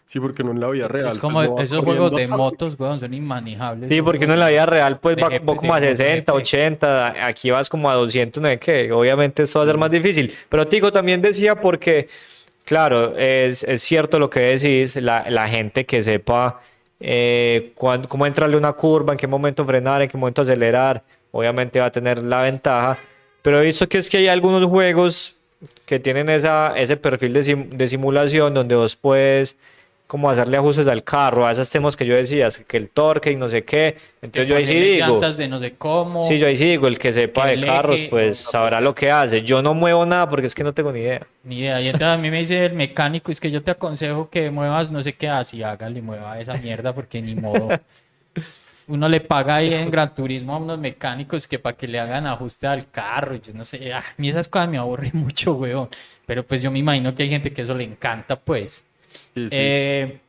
sí, porque no en la vida real. es pues, como no vas esos juegos de motos weón, son inmanejables Sí, porque uno en la vida real pues de va, como a de 60, GP. 80, aquí vas como a 200, ¿no? Que obviamente eso va a ser más difícil. Pero Tico también decía porque, claro, es, es cierto lo que decís, la, la gente que sepa eh, cómo entrarle una curva, en qué momento frenar, en qué momento acelerar, obviamente va a tener la ventaja. Pero he visto que es que hay algunos juegos que tienen esa, ese perfil de, sim- de simulación donde vos puedes como hacerle ajustes al carro, a esos temas que yo decía, que el torque y no sé qué. Entonces yo ahí sí digo, de no sé cómo. sí, yo ahí sí digo, el que sepa que de carros, pues sabrá lo que hace. Yo no muevo nada porque es que no tengo ni idea. Ni idea. Y entonces a mí me dice el mecánico, es que yo te aconsejo que muevas no sé qué, así hágale, mueva esa mierda porque ni modo. Uno le paga ahí en Gran Turismo a unos mecánicos que para que le hagan ajuste al carro, yo no sé, ah, a mí esas cosas me aburren mucho, weón. Pero pues yo me imagino que hay gente que eso le encanta, pues. Sí, sí. Eh,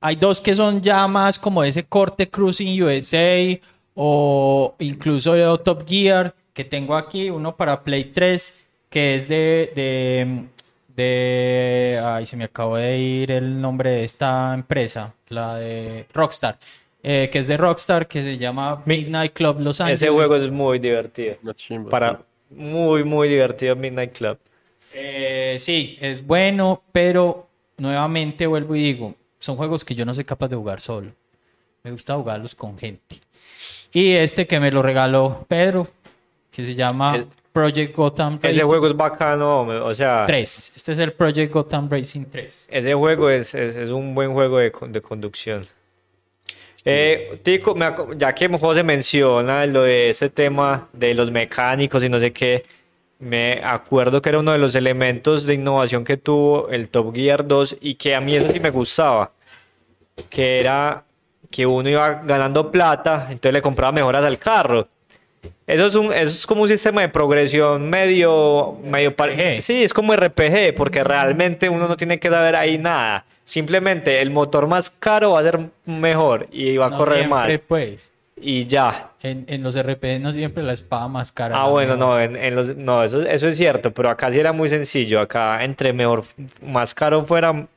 hay dos que son ya más como ese corte Cruising USA o incluso Top Gear que tengo aquí, uno para Play 3 que es de, de, de- ay, se me acabó de ir el nombre de esta empresa, la de Rockstar, eh, que es de Rockstar, que se llama Mi- Midnight Club Los Angeles. Ese juego es muy divertido. Chimba. Para muy, muy divertido Midnight Club. Eh, sí, es bueno, pero nuevamente vuelvo y digo, son juegos que yo no soy capaz de jugar solo. Me gusta jugarlos con gente. Y este que me lo regaló Pedro, que se llama El- Project Gotham Racing Ese juego es bacano, o sea, 3. Este es el Project Gotham Racing 3. ese juego es, es, es un buen juego de, de conducción. Eh, Tico, ya que José menciona lo de ese tema de los mecánicos y no sé qué, me acuerdo que era uno de los elementos de innovación que tuvo el Top Gear 2 y que a mí eso sí me gustaba, que era que uno iba ganando plata, entonces le compraba mejoras al carro. Eso es, un, eso es como un sistema de progresión medio, medio. Sí, es como RPG, porque realmente uno no tiene que saber ahí nada. Simplemente el motor más caro va a ser mejor y va a No correr siempre, más. pues. Y ya. En, en los RPG no siempre la espada más cara. Ah, bueno, mejor. no, en, en los, no eso, eso es cierto, pero acá sí era muy sencillo. Acá entre mejor, más caro fuera,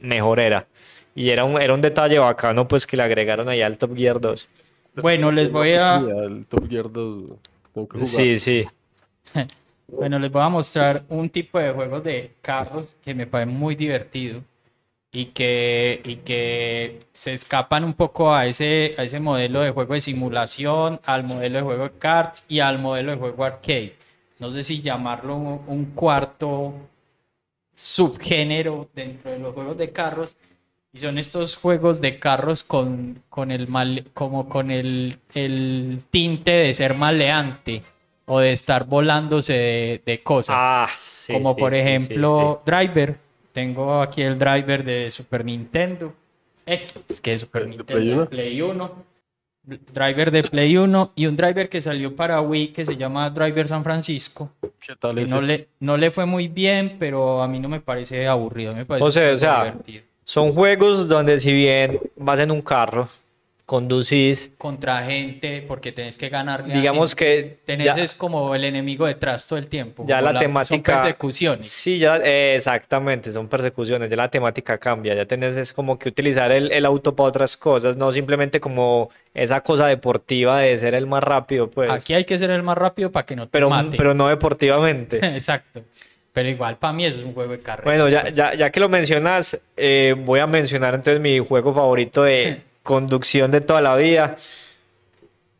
mejor era. Y era un, era un detalle bacano, pues que le agregaron ahí al Top Gear 2. Bueno, les voy a... Top Gear 2. Tengo que jugar. Sí, sí. Bueno, les voy a mostrar un tipo de juegos de carros que me parece muy divertido y que, y que se escapan un poco a ese, a ese modelo de juego de simulación, al modelo de juego de cards y al modelo de juego arcade. No sé si llamarlo un, un cuarto subgénero dentro de los juegos de carros. Y son estos juegos de carros con, con el mal, como con el, el tinte de ser maleante o de estar volándose de, de cosas. Ah, sí. como sí, por sí, ejemplo Driver. Tengo aquí el driver de Super Nintendo. Eh, es que Super ¿De Nintendo, Play de uno? Play 1. Driver de Play 1 y un driver que salió para Wii que se llama Driver San Francisco. ¿Qué tal ese? no le, no le fue muy bien, pero a mí no me parece aburrido. Me parece O sea, un o sea, juego divertido. Son juegos donde si bien vas en un carro, conducís, Contra gente, porque tenés que ganarle. digamos que Tenés ya, es como el enemigo detrás todo el tiempo. ya la temática... Son persecuciones. Sí, ya, eh, exactamente, son persecuciones, ya la temática cambia, ya tenés es como que utilizar el, el auto para otras cosas, no simplemente como esa cosa deportiva de ser el más rápido, pues, Aquí hay que ser el más rápido para que no te pero, mate. pero no deportivamente. Exacto. Pero igual para mí eso es un juego de carreras. Bueno, ya, pues. ya, ya que lo mencionas, eh, voy a mencionar entonces mi juego favorito de conducción de toda la vida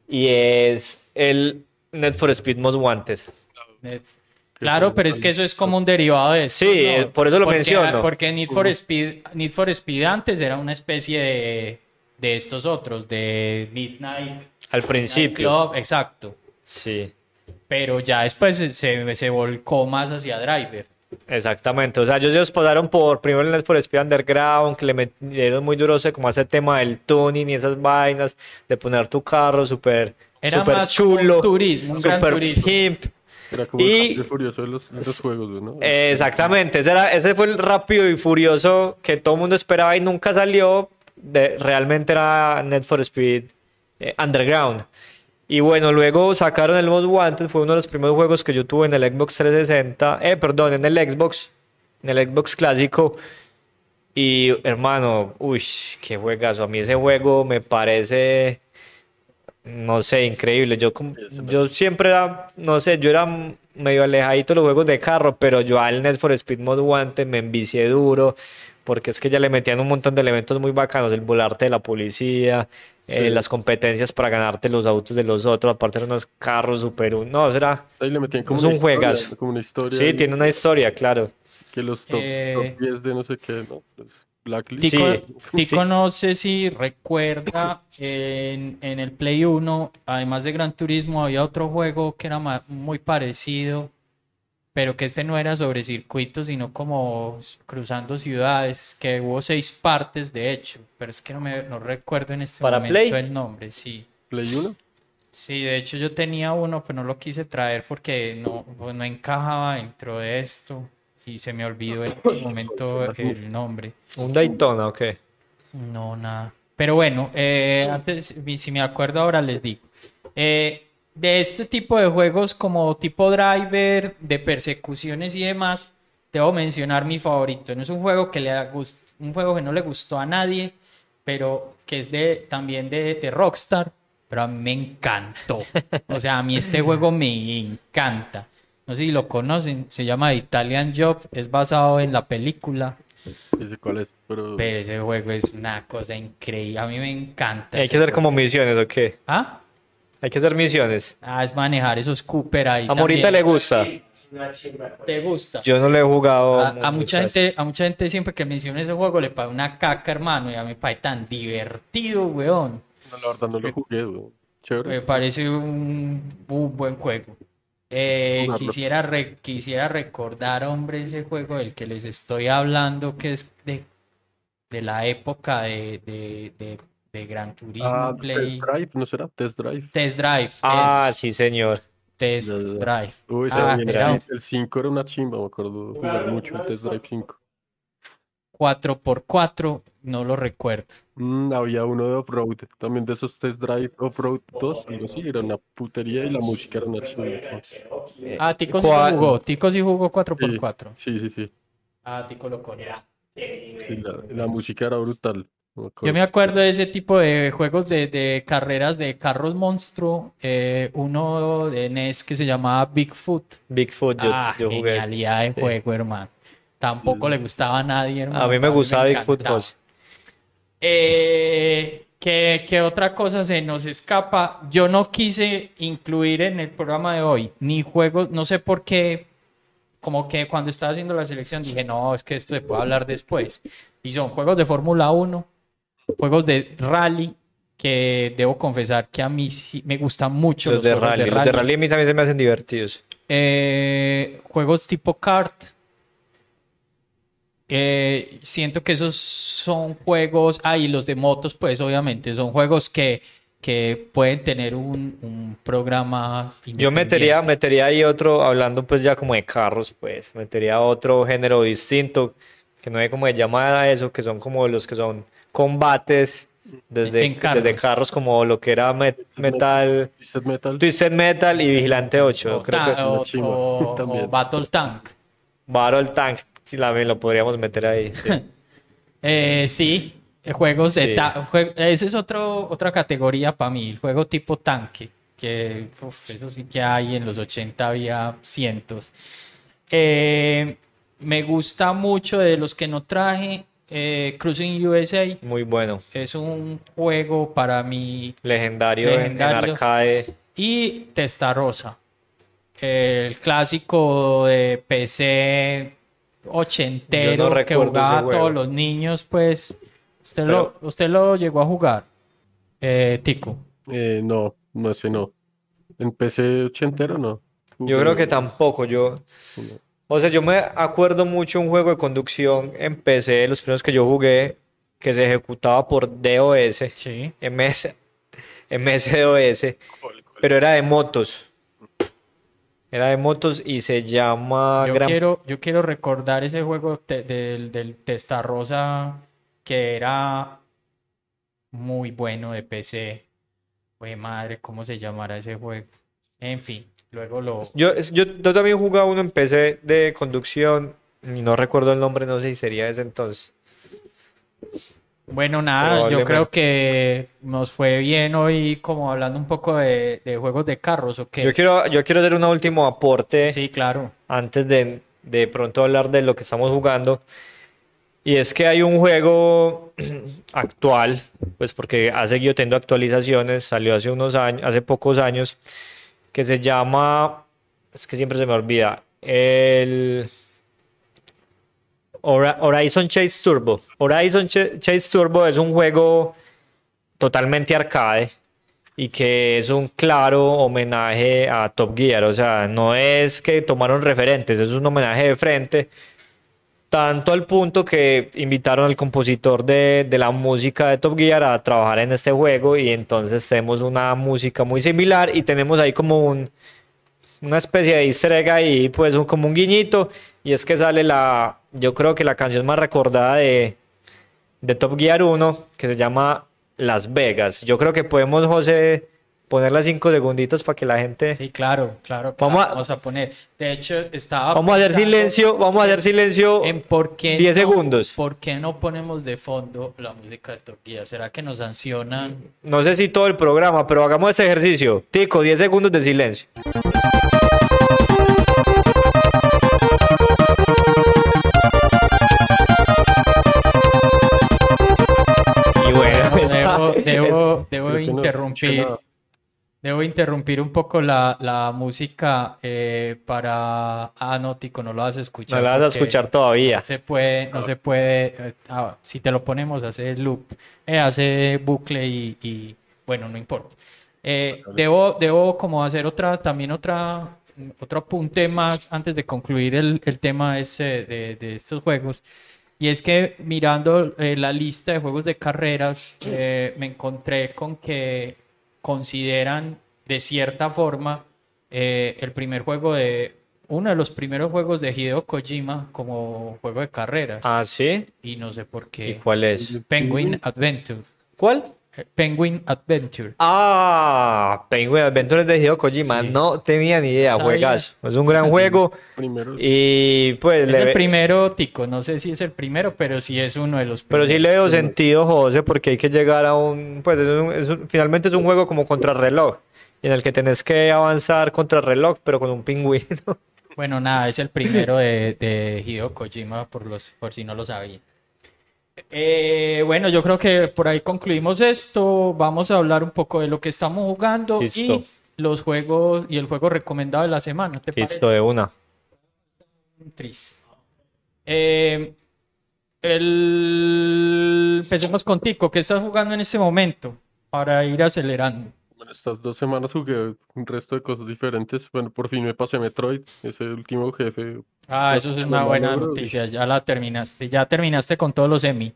y es el Need for Speed Most Wanted. Claro, pero es que eso es como un derivado de eso, Sí, ¿no? por eso lo Porque- menciono. Porque Need for Speed, Need for Speed antes era una especie de, de estos otros, de Midnight Al principio, Club, exacto. sí. Pero ya después se, se volcó más hacia Driver. Exactamente, o sea, ellos se pasaron por primero el Need for Speed Underground, que le metieron muy duro ese- como ese tema del tuning y esas vainas, de poner tu carro súper como un chulo, turismo, un gran turismo. pimp. Era como Y- el Rápido y furioso de los, de los juegos, ¿no? Exactamente, ese, era, ese fue el rápido y furioso que todo el mundo esperaba y nunca salió. De, realmente era Need for Speed eh, Underground. Y bueno, luego sacaron el Most Wanted, fue uno de los primeros juegos que yo tuve en el Xbox 360, eh, perdón, en el Xbox, en el Xbox clásico. Y hermano, uy, qué juegazo. A mí ese juego me parece, no sé, increíble. Yo, yo siempre era, no sé, yo era medio alejadito de los juegos de carro, pero yo al Need for Speed Most Wanted me envicié duro. Porque es que ya le metían un montón de elementos muy bacanos, el volarte de la policía, eh, las competencias para ganarte los autos de los otros, aparte de unos carros super... No, eso era... Ahí le metían como es una un historia, juegazo. Como una historia. Sí, ahí, tiene una historia, claro. Que los top, Eh, top 10 de no sé qué, ¿no? Blacklist. Tico, Sí, Tico sí. no sé si recuerda en, en el Play 1, además de Gran Turismo, había otro juego que era muy parecido, pero que este no era sobre circuitos, sino como cruzando ciudades, que hubo seis partes de hecho, pero es que no, me, no recuerdo en este ¿Para momento Play? el nombre, sí. Play 1. Sí, de hecho yo tenía uno, pero no lo quise traer porque no, pues no encajaba dentro de esto y se me olvidó en este momento el nombre. ¿Un Daytona o qué? No, nada. Pero bueno, eh, antes, si me acuerdo ahora les digo. Eh, de este tipo de juegos como tipo driver, de persecuciones y demás, debo mencionar mi favorito. No es un juego que le un juego que no le gustó a nadie, pero que es de también de, de Rockstar, pero a mí me encantó. O sea, a mí este juego me encanta. No sé si lo conocen, se llama Italian Job, es basado en la película. Ese cuál es, pero... Pero ese juego es una cosa increíble. A mí me encanta. Hay que hacer juego. como misiones o qué. ¿Ah? Hay que hacer misiones. Ah, es manejar esos Cooper ahí. A Morita le gusta. ¿Te gusta? Yo no lo he jugado. A, a mucha muchas. gente, a mucha gente siempre que menciona ese juego le paga una caca, hermano, y a mí me parece tan divertido, weón. No, la verdad no lo jugué, güey. Chévere. Me parece un, un buen juego. Eh, quisiera, re- quisiera recordar, hombre, ese juego del que les estoy hablando, que es de, de la época de, de, de, de Gran Turismo Ah, Play. Test Drive, ¿no será? Test Drive. Test Drive. Ah, es, sí, señor. Test Ya, ya. Drive. Uy, Ah, el, el 5 era una chimba, me acuerdo jugar mucho el Test Drive 5. 4x4, no lo recuerdo. Mm, había uno de Off-Road, también de esos Test Drive Off-Road 2, algo así, era una putería y la música era una chimba. Ah, Tico sí jugó. Tico sí jugó 4x4. Sí, sí, sí. Ah, Tico lo conoce. sí la, la música era brutal. Yo me acuerdo de ese tipo de juegos de, de carreras de carros monstruo. eh, uno de NES que se llamaba Bigfoot. Bigfoot, yo, ah, yo jugué. genialidad de Sí. juego, hermano. Tampoco le gustaba a nadie, hermano. A mí me gustaba Bigfoot. Eh, ¿qué, qué otra cosa se nos escapa? Yo no quise incluir en el programa de hoy ni juegos, no sé por qué, como que cuando estaba haciendo la selección dije, no, es que esto se puede hablar después. Y son juegos de Fórmula 1, juegos de rally, que debo confesar que a mí sí me gustan mucho Los de juegos rally. Los de rally a mí también se me hacen divertidos. eh, juegos tipo kart. Eh, siento que esos son juegos, ah, y los de motos, pues obviamente, son juegos que, que pueden tener un, un programa. Yo metería, metería ahí otro, hablando pues ya como de carros, pues, metería otro género distinto, que no hay como de llamada a eso, que son como los que son combates desde, En carros. desde carros como lo que era Met- Metal, Twisted Metal. Twisted Metal y Vigilante 8, O, creo que es o- chimba, o- también. o Battle Tank. Battle Tank, si la lo podríamos meter ahí. sí. Eh, sí, eh, juegos de Sí. jue- esa es otro, otra categoría para mí, el juego tipo tanque, que uf, eso sí que hay en los 80 había cientos. Eh, me gusta mucho de los que no traje, eh, Cruising USA Muy bueno. es un juego para mí Legendario, en- En, arcade. y Testarossa, el clásico de PC ochentero no que jugaba a todos los niños, pues usted lo, usted lo llegó a jugar, eh, Tico. Eh, no, no sé, no. En PC ochentero, no. Yo creo que tampoco, yo... No. O sea, yo me acuerdo mucho un juego de conducción en PC, los primeros que yo jugué, que se ejecutaba por DOS, Sí. MS, MS-DOS, pero era de motos. Era de motos y se llama Yo Gran- quiero, yo quiero recordar ese juego te- del, del Testarossa que era muy bueno de PC. Oye, madre, ¿cómo se llamará ese juego? En fin, luego lo... Yo, yo, yo también jugaba uno en PC de conducción, y no recuerdo el nombre, no sé si sería ese entonces. Bueno, nada, yo creo que nos fue bien hoy como hablando un poco de, de juegos de carros, ¿o qué? Yo quiero, yo quiero hacer un último aporte. Sí, claro. antes de, de pronto hablar de lo que estamos jugando. Y es que hay un juego actual, pues porque ha seguido teniendo actualizaciones, salió hace unos años, hace pocos años, que se llama, es que siempre se me olvida, el Horizon Chase Turbo. Horizon Ch- Chase Turbo es un juego totalmente arcade y que es un claro homenaje a Top Gear. O sea, no es que tomaron referentes, es un homenaje de frente. Tanto al punto que invitaron al compositor de, de la música de Top Gear a trabajar en este juego y entonces tenemos una música muy similar y tenemos ahí como un, una especie de easter ahí, pues un, como un guiñito y es que sale la, yo creo que la canción más recordada de, de Top Gear 1 que se llama Las Vegas. Yo creo que podemos, José, ponerla cinco segunditos para que la gente... Sí, claro, claro. Vamos a- vamos a poner. De hecho, estaba Vamos a hacer silencio, vamos a hacer silencio en por qué 10 no- segundos. ¿Por qué no ponemos de fondo la música de Top Gear? ¿Será que nos sancionan? No sé si todo el programa, pero hagamos este ejercicio. Tico, 10 segundos de silencio. Y bueno, Debo, debo, debo interrumpir. Debo interrumpir un poco la, la música eh, para... Ah, no, Tico, no lo vas a escuchar. No la vas a escuchar todavía. No se puede, no se puede... eh, ah, si te lo ponemos, hace loop, eh, hace bucle y, y, bueno, no importa. Eh, debo, debo como hacer otra, también otra, otro apunte más antes de concluir el, el tema ese de, de estos juegos. Y es que mirando eh, la lista de juegos de carreras, eh, me encontré con que consideran de cierta forma eh, el primer juego de uno de los primeros juegos de Hideo Kojima como juego de carreras. Ah, ¿sí? Y no sé por ¿Y qué. cuál es? Penguin Adventure. ¿Cuál? Penguin Adventure. Ah, Penguin Adventures de Hideo Kojima. Sí. No tenía ni idea, juegazo. Es un gran juego. Primero, Y pues Es le el primero, Tico. No sé si es el primero, pero sí es uno de los Pero sí primeros. le veo sentido, José, porque hay que llegar a un, pues es un- es un- finalmente es un juego como contrarreloj, en el que tenés que avanzar contrarreloj, pero con un pingüino. Bueno, nada, es el primero de, de Hideo Kojima, por, los, por si no lo sabía. Eh, bueno, yo creo que por ahí concluimos esto. Vamos a hablar un poco de lo que estamos jugando Listo. y los juegos y el juego recomendado de la semana. ¿Te parece? Listo, de una. Tris. Eh, el... Empecemos contigo. ¿Qué estás jugando en este momento? Para ir acelerando. Estas dos semanas jugué un resto de cosas diferentes. Bueno, por fin me pasé Metroid, ese último jefe. Ah, eso es una buena logro. noticia. Ya la terminaste. Ya terminaste con todos los semi.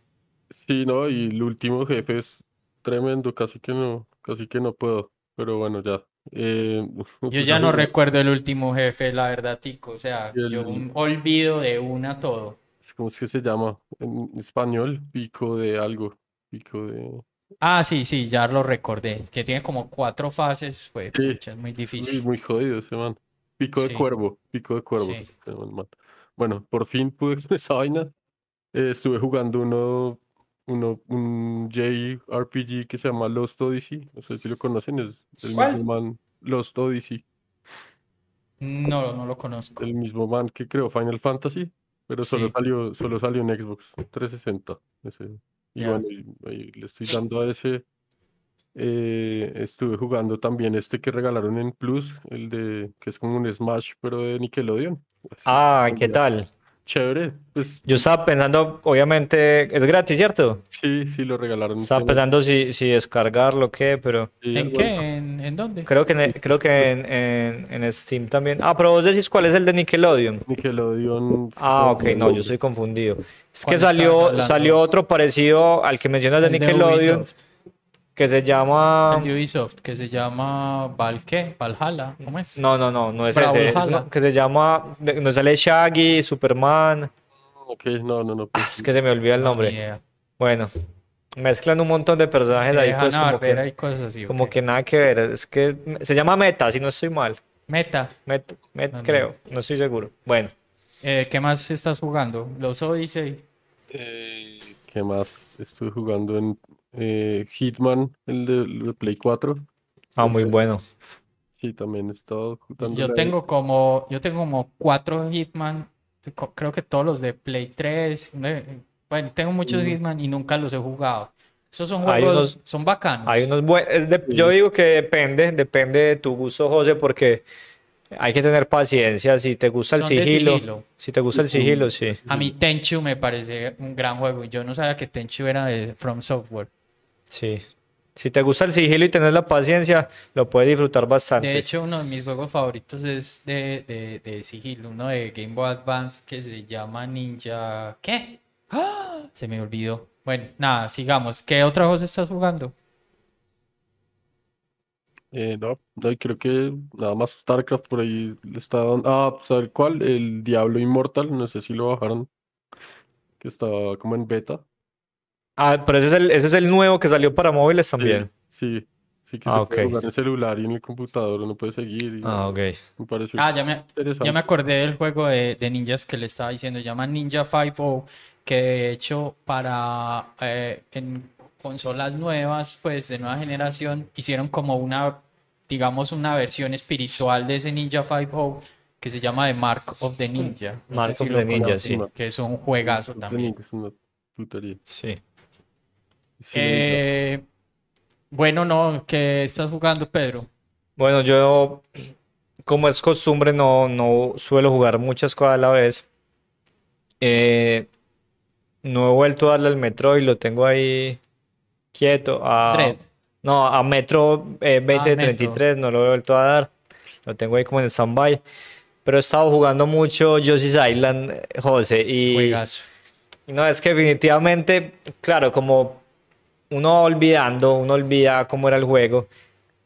Sí, ¿no? Y el último jefe es tremendo, casi que no, casi que no puedo. Pero bueno, ya. Eh, Yo ya no recuerdo el último jefe, la verdad, Tico. O sea, el- yo un olvido de una todo. ¿Cómo es que se llama? En español, pico de algo. Pico de. Ah, sí, sí, ya lo recordé. Que tiene como cuatro fases. Fue, Sí. es muy Uy, difícil. muy jodido ese man. Pico de Sí. cuervo, pico de cuervo. Sí. Bueno, por fin pude con esa vaina. Eh, estuve jugando uno, uno, un JRPG que se llama Lost Odyssey. No sé si lo conocen, es el ¿Cuál? mismo man. Lost Odyssey. No, no lo conozco. El mismo man que creó Final Fantasy, pero solo salió, solo salió en Xbox 360. Ese. Y bueno, le estoy dando a ese. Eh, estuve jugando también este que regalaron en Plus, el de que es como un Smash, pero de Nickelodeon. Así, Ah, ¿qué tal? Chévere, pues Yo estaba pensando, obviamente, es gratis, ¿cierto? sí, sí lo regalaron. Estaba pensando si, si descargarlo o qué, pero sí, ¿En qué? ¿En, en dónde? creo que, en, creo que en, en, en Steam también. Ah, pero vos decís cuál es el de Nickelodeon. Nickelodeon. Ah, ok, no, yo estoy confundido. Es ¿Cuál que salió, salió otro parecido al que mencionas de El de Nickelodeon. Que se llama... El de Ubisoft, que se llama Val, ¿qué? Valhalla, ¿cómo es? No, no, no, no es Bravo, ese. es que se llama... No sale Shaggy, Superman... Ok, no, no, no. Ah, pues, es que se me olvida el No, nombre. Bueno, mezclan un montón de personajes ahí, pues como que, y cosas así. como que nada que ver. Es que se llama Meta, si no estoy mal. Meta. Met, Met- Ah, no. creo, no estoy seguro. Bueno, Eh, ¿qué más estás jugando? Los Odyssey. eh, ¿qué más? Estuve jugando en eh, Hitman, el de, el de Play 4. ah, muy bueno. Sí, también he estado jugando. Yo tengo como, yo tengo como cuatro Hitman, creo que todos los de Play 3, eh, bueno, tengo muchos Mm. Hitman y nunca los he jugado. Esos son juegos, unos- son bacanos. Hay unos buenos. Yo Sí. digo que depende, depende de tu gusto, José, porque hay que tener paciencia. Si te gusta el Son sigilo, sigilo. si te gusta el Sí. sigilo, sí. A mí Tenchu me parece un gran juego. Yo no sabía que Tenchu era de From Software. Sí. Si te gusta el sigilo y tener la paciencia, lo puedes disfrutar bastante. De hecho, uno de mis juegos favoritos es de, de, de sigilo, uno de Game Boy Advance que se llama Ninja... ¿Qué? ¡Ah! Se me olvidó. Bueno, nada, sigamos. ¿Qué otra cosa estás jugando? Eh, no, no, creo que nada más StarCraft por ahí le está dando. Ah, ¿sabes cuál? El Diablo Immortal, no sé si lo bajaron. Que estaba como en beta. Ah, pero ese es el, ese es el nuevo que salió para móviles Sí, también. Sí, sí que Ah, se puede jugar en celular y en el computador, uno puede seguir. y Ah, ok. me pareció Ah, ya me, ya me acordé del juego de, de ninjas que le estaba diciendo. Se llama Ninja 5 que de hecho para eh, en consolas nuevas, pues de nueva generación, hicieron como una, digamos, una versión espiritual de ese Ninja 5 que se llama The Mark of the Ninja. No Mark of the Ninja, sí. Que es un juegazo Sí, también. Es una putería. Sí. Eh, bueno, no, ¿qué estás jugando, Pedro? Bueno, yo, como es costumbre, no, no suelo jugar muchas cosas a la vez. Eh, no he vuelto a darle al Metroid, lo tengo ahí quieto. A, Dread. no, a Metro eh, Ah, 2033 no lo he vuelto a dar. Lo tengo ahí como en stand-by. Pero he estado jugando mucho Yoshi's Island, José. Y, y no, es que definitivamente, claro, como uno olvidando, uno olvida cómo era el juego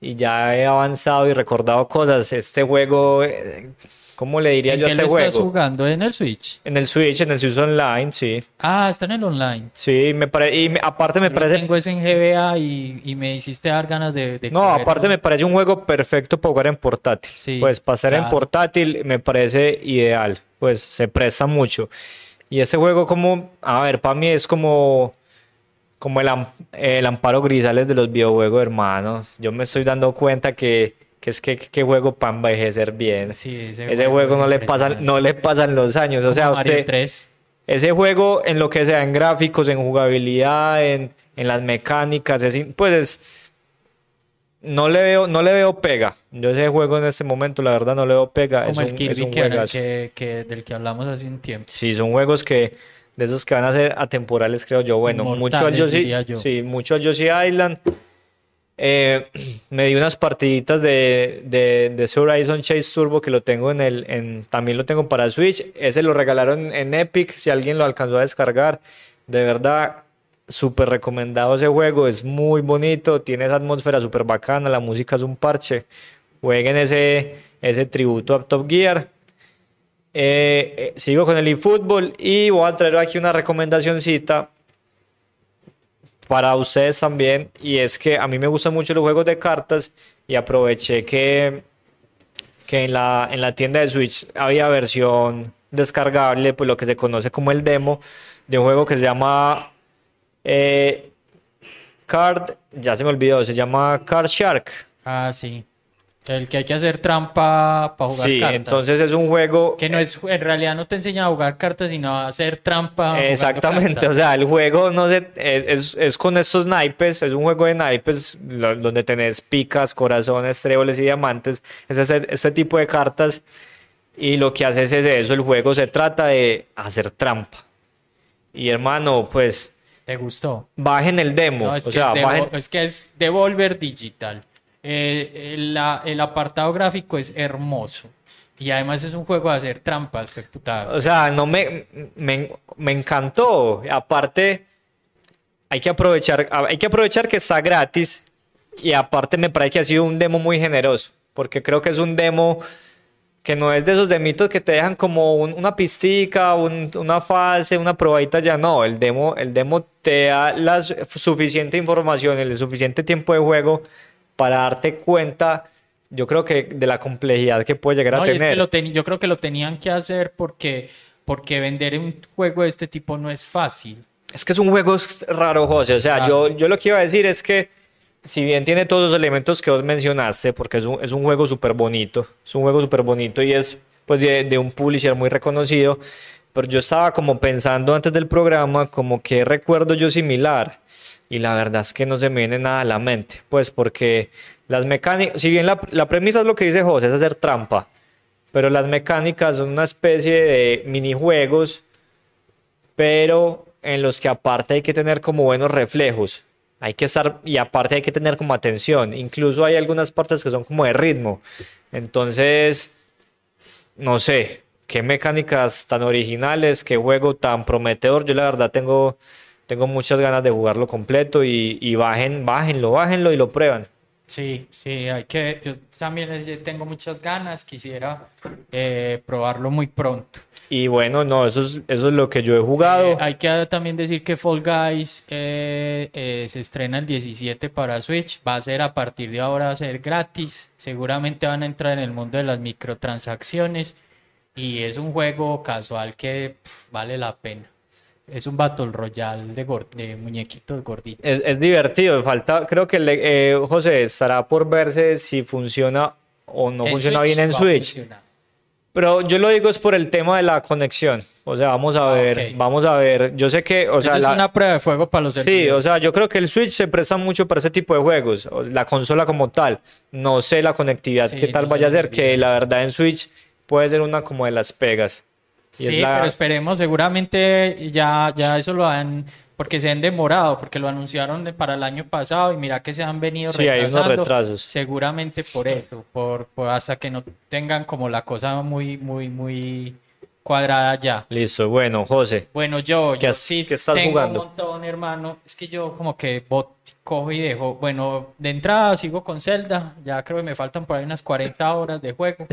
y ya he avanzado y recordado cosas. Este juego, eh, ¿cómo le diría ¿En yo a este lo estás juego? jugando? ¿En el Switch? En el Switch, en el Switch Online, sí. Ah, está en el online. Sí, me pare- y me- aparte me Yo parece... tengo ese en GBA y, y me hiciste dar ganas de, de No, coger aparte me parece un juego perfecto para jugar en portátil. Sí, pues pasar en claro. portátil me parece ideal. Pues se presta mucho. Y ese juego como, a ver, para mí es como, como el, el amparo grisales de los videojuegos, hermanos. Yo me estoy dando cuenta que, que es que, que juego para envejecer bien. Sí, ese ese juego juego es no le pasan, no le pasan los años. O sea, usted, 3. ese juego, en lo que sea, en gráficos, en jugabilidad, en, en las mecánicas, es pues es- no le veo, no le veo pega. Yo ese juego en este momento, la verdad, no le veo pega. como es el un, es Kirby un que, que- que- del que hablamos hace un tiempo. Sí, son juegos que de esos que van a ser atemporales, creo yo. Bueno, mucho al Yoshi, sí, mucho al Yoshi Island. Eh, me di unas partiditas de, de, de ese Horizon Chase Turbo que lo tengo en el, en, también lo tengo para Switch. Ese lo regalaron en Epic, si alguien lo alcanzó a descargar. De verdad, súper recomendado ese juego, es muy bonito, tiene esa atmósfera súper bacana, la música es un parche. Jueguen ese, ese tributo a Top Gear. Eh, eh, sigo con el eFootball y voy a traer aquí una recomendacióncita para ustedes también. Y es que a mí me gustan mucho los juegos de cartas y aproveché que, que en la, en la tienda de Switch había versión descargable, pues lo que se conoce como el demo de un juego que se llama eh, Card, ya se me olvidó, se llama Card Shark. Ah, sí. El que hay que hacer trampa para jugar Sí, cartas. entonces es un juego Que no es, en realidad no te enseña a jugar cartas, sino a hacer trampa. Exactamente, o sea, el juego no se, es, es- es con estos naipes, es un juego de naipes lo- donde tenés picas, corazones, tréboles y diamantes, es ese- este tipo de cartas y lo que haces es eso, el juego se trata de hacer trampa. Y hermano, pues ¿Te gustó? bajen el demo, No, es, o que sea, es, bajen, Devo- es que es Devolver Digital. Eh, el, el apartado gráfico es hermoso. Y además es un juego de hacer trampas. pues, puta. o sea, no me, me, me encantó. Aparte, hay que aprovechar, hay que aprovechar que está gratis y aparte me parece que ha sido un demo muy generoso, porque creo que es un demo que no es de esos demitos que te dejan como un- una pistica, un- una fase, una probadita ya no, el demo, el demo te da la su- suficiente información, el suficiente tiempo de juego para darte cuenta, yo creo que de la complejidad que puede llegar a es tener. que lo teni- yo creo que lo tenían que hacer porque, porque vender un juego de este tipo no es fácil. Es que es un juego raro, José. O sea, Claro. yo, yo lo que iba a decir es que, si bien tiene todos los elementos que vos mencionaste, porque es un, es un juego súper bonito, es un juego súper bonito y es pues de, de un publisher muy reconocido, pero yo estaba como pensando antes del programa, como que recuerdo yo similar, y la verdad es que no se me viene nada a la mente, pues porque las mecánicas, si bien la, la premisa es lo que dice José, es hacer trampa, pero las mecánicas son una especie de minijuegos pero en los que aparte hay que tener como buenos reflejos. Hay que estar, y aparte hay que tener como atención. Incluso hay algunas partes que son como de ritmo. Entonces, no sé, qué mecánicas tan originales, qué juego tan prometedor. Yo la verdad tengo, tengo muchas ganas de jugarlo completo y, y bajen, bájenlo, bájenlo y lo prueban. Sí, sí, hay que. Yo también tengo muchas ganas. Quisiera eh, probarlo muy pronto. Y bueno, no, eso es, eso es lo que yo he jugado. Eh, hay que también decir que Fall Guys eh, eh, se estrena el 17 para Switch. Va a ser a partir de ahora, va a ser gratis. Seguramente van a entrar en el mundo de las microtransacciones. Y es un juego casual que vale la pena. Es un Battle Royale de, de muñequitos gorditos. Es, es divertido, falta, creo que le- eh, José estará por verse si funciona o no En funciona Switch bien en Switch. Pero yo lo digo es por el tema de la conexión. O sea, vamos a Ah, ver, vamos a ver. Yo sé que, o sea, es la- una prueba de fuego para los Sí, servidores. o sea, yo creo que el Switch se presta mucho para ese tipo de juegos. La consola como tal. No sé la conectividad Sí, qué tal no vaya a ser, que la verdad en Switch puede ser una como de las pegas. Y Sí, es la- pero esperemos, seguramente ya, ya eso lo han, porque se han demorado, porque lo anunciaron para el año pasado y mira que se han venido Sí, hay unos retrasando. retrasos. Seguramente por eso, por, por hasta que no tengan como la cosa muy, muy, muy cuadrada ya. Listo, bueno, José. Bueno, yo, ¿Qué yo has- sí qué estás tengo jugando? un montón, hermano. Es que yo como que bot, cojo y dejo. Bueno, de entrada sigo con Zelda. Ya creo que me faltan por ahí unas 40 horas de juego.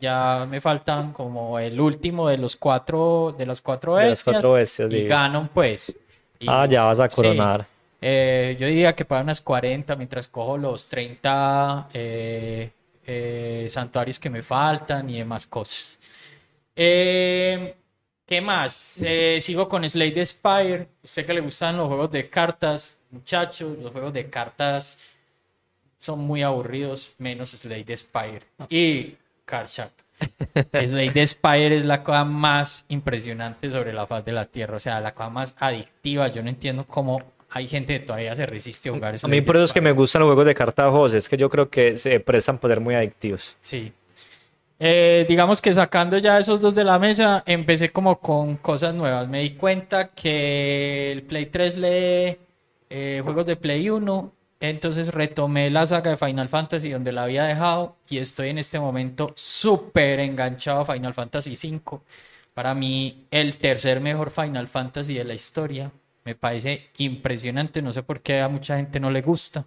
Ya me faltan como el último de los cuatro, de las cuatro De bestias. las cuatro bestias, Y sí. Ganon, pues. Y- Ah, ya vas a sí. coronar. Eh, yo diría que para unas 40 mientras cojo los 30 eh, eh, santuarios que me faltan y demás cosas. Eh, ¿qué más? Eh, sigo con Slade Spire. Usted que le gustan los juegos de cartas, muchachos, los juegos de cartas son muy aburridos, menos Slade Spire y Card Shark. Slade Spire es la cosa más impresionante sobre la faz de la Tierra, o sea, la cosa más adictiva. Yo no entiendo cómo hay gente que todavía se resiste a jugar A mí por eso es que me gustan los juegos de cartas, José. Es que yo creo que se prestan ser muy adictivos. Sí. Eh, digamos que sacando ya esos dos de la mesa, empecé como con cosas nuevas. Me di cuenta que el Play 3 lee eh, juegos de Play 1, entonces retomé la saga de Final Fantasy donde la había dejado y estoy en este momento súper enganchado a Final Fantasy V. Para mí, el tercer mejor Final Fantasy de la historia. Me parece impresionante, no sé por qué a mucha gente no le gusta.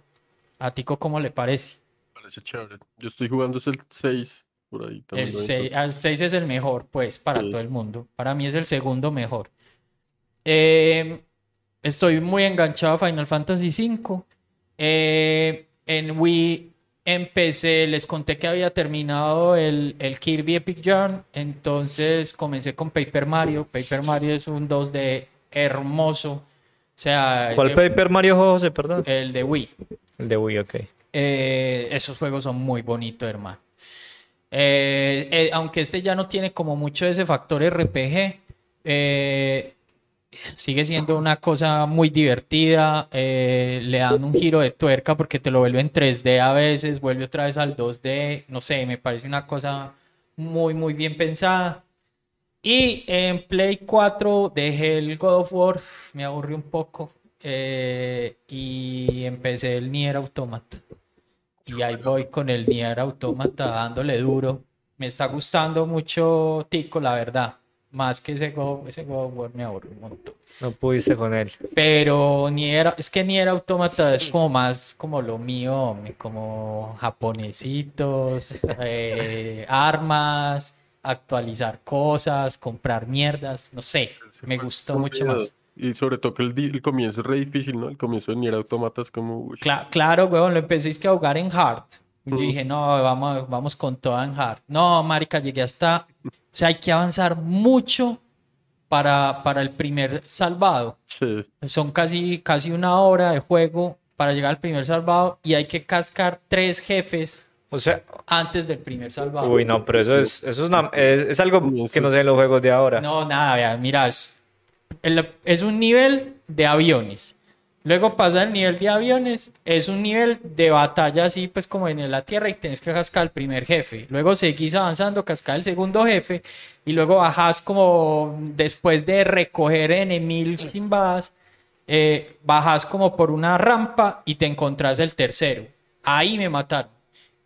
¿A Tico cómo le parece? Parece chévere. Yo estoy jugando el 6 por ahí también. El lo 6, encuentro. el 6 es el mejor, pues, para Sí. todo el mundo. Para mí es el segundo mejor. Eh, estoy muy enganchado a Final Fantasy V. Eh, en Wii empecé, les conté que había terminado el, el Kirby Epic Yarn. Entonces comencé con Paper Mario. Paper Mario es un 2D hermoso. O sea, ¿Cuál Paper Mario, José? Perdón. el de Wii. El de Wii, ok. Eh, esos juegos son muy bonitos, hermano. Eh, eh, aunque este ya no tiene como mucho ese factor RPG, eh, sigue siendo una cosa muy divertida. le dan un giro de tuerca porque te lo vuelve en 3D a veces, vuelve otra vez al 2D. No sé, me parece una cosa muy, muy bien pensada. Y en Play 4 dejé el God of War, me aburrí un poco. y empecé el Nier Automata. Y ahí voy con el Nier Automata dándole duro. Me está gustando mucho Tico, la verdad. Más que ese God, ese War me aburre un montón. No pudiste con él. Pero Nier, es que Nier Automata es como más como lo mío, como japonesitos, eh, armas, actualizar cosas, comprar mierdas, no sé, me juego gustó mucho más. Y sobre todo que el, di- el comienzo es re difícil, ¿no? El comienzo de Nier Automata es como... uy, Cla- claro, huevón, lo empecé es que a jugar en hard. Yo Mm. dije, no, vamos, vamos con toda en hard. No, marica, llegué hasta... O sea, hay que avanzar mucho para, para el primer salvado. sí. Son casi, casi una hora de juego para llegar al primer salvado y hay que cascar tres jefes O sea, antes del primer salvado. uy, no, pero eso es, eso es, una- es, es algo que no ve en los juegos de ahora. No, nada, mira, es, es un nivel de aviones. Luego pasa el nivel de aviones, es un nivel de batalla así pues como en la tierra y tienes que cascar el primer jefe. Luego seguís avanzando, cascar el segundo jefe y luego bajás como después de recoger enemigos chimbadas, eh, bajás como por una rampa y te encontrás el tercero. Ahí me mataron.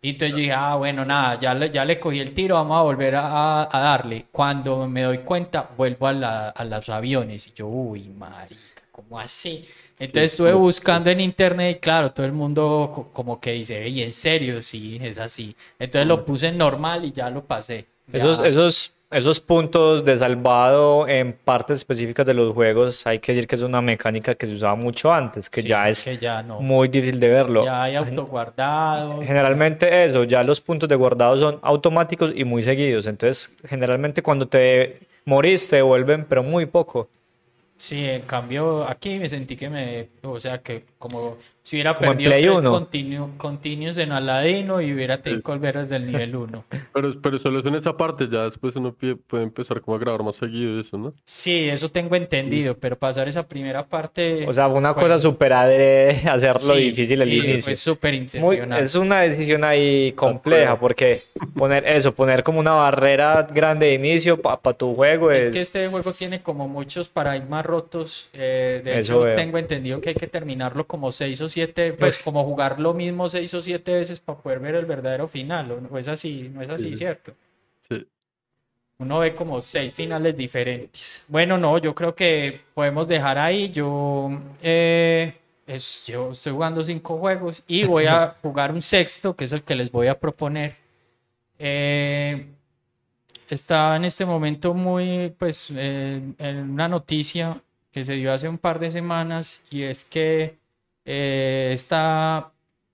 Y entonces yo dije, ah, bueno, nada, ya le, ya le cogí el tiro, vamos a volver a, a darle. Cuando me doy cuenta, vuelvo a, la- a los aviones. Y yo, uy, marica, ¿cómo así? Entonces estuve buscando en internet y claro, todo el mundo co- como que dice, y en serio, sí, es así. Entonces lo puse en normal y ya lo pasé. Ya- Esos, esos, esos puntos de salvado en partes específicas de los juegos, hay que decir que es una mecánica que se usaba mucho antes, que sí, ya es que ya no. muy difícil de verlo. Ya hay autoguardados. Generalmente eso, ya los puntos de guardado son automáticos y muy seguidos. Entonces, generalmente cuando te morís te devuelven, pero muy poco. Sí, en cambio aquí me sentí que me, o sea, que como Si hubiera Como perdido Play tres uno. continu- continuos en Aladino y hubiera tenido que volver desde el nivel 1. Pero, pero solo es en esa parte, ya después uno puede empezar como a grabar más seguido eso, ¿no? Sí, eso tengo entendido, pero pasar esa primera parte. O sea, fue una fue- cosa súper adrede hacerlo sí, difícil al sí, inicio. Fue súper Muy- intencional. es una decisión ahí compleja porque poner eso, poner como una barrera grande de inicio para tu juego Es es... que este juego tiene como muchos paradigmas rotos. eh, de Eso hecho, veo. tengo entendido que hay que terminarlo como seis o siete, pues Uf. como jugar lo mismo seis o siete veces para poder ver el verdadero final. ¿o No es así, no es así, Sí. ¿cierto? Sí. Uno ve como seis finales diferentes. Bueno, no, yo creo que podemos dejar ahí. Yo, eh, es- yo estoy jugando cinco juegos y voy a jugar un sexto, que es el que les voy a proponer. Eh, está en este momento muy, pues, eh, en una noticia que se dio hace un par de semanas y es que eh, esta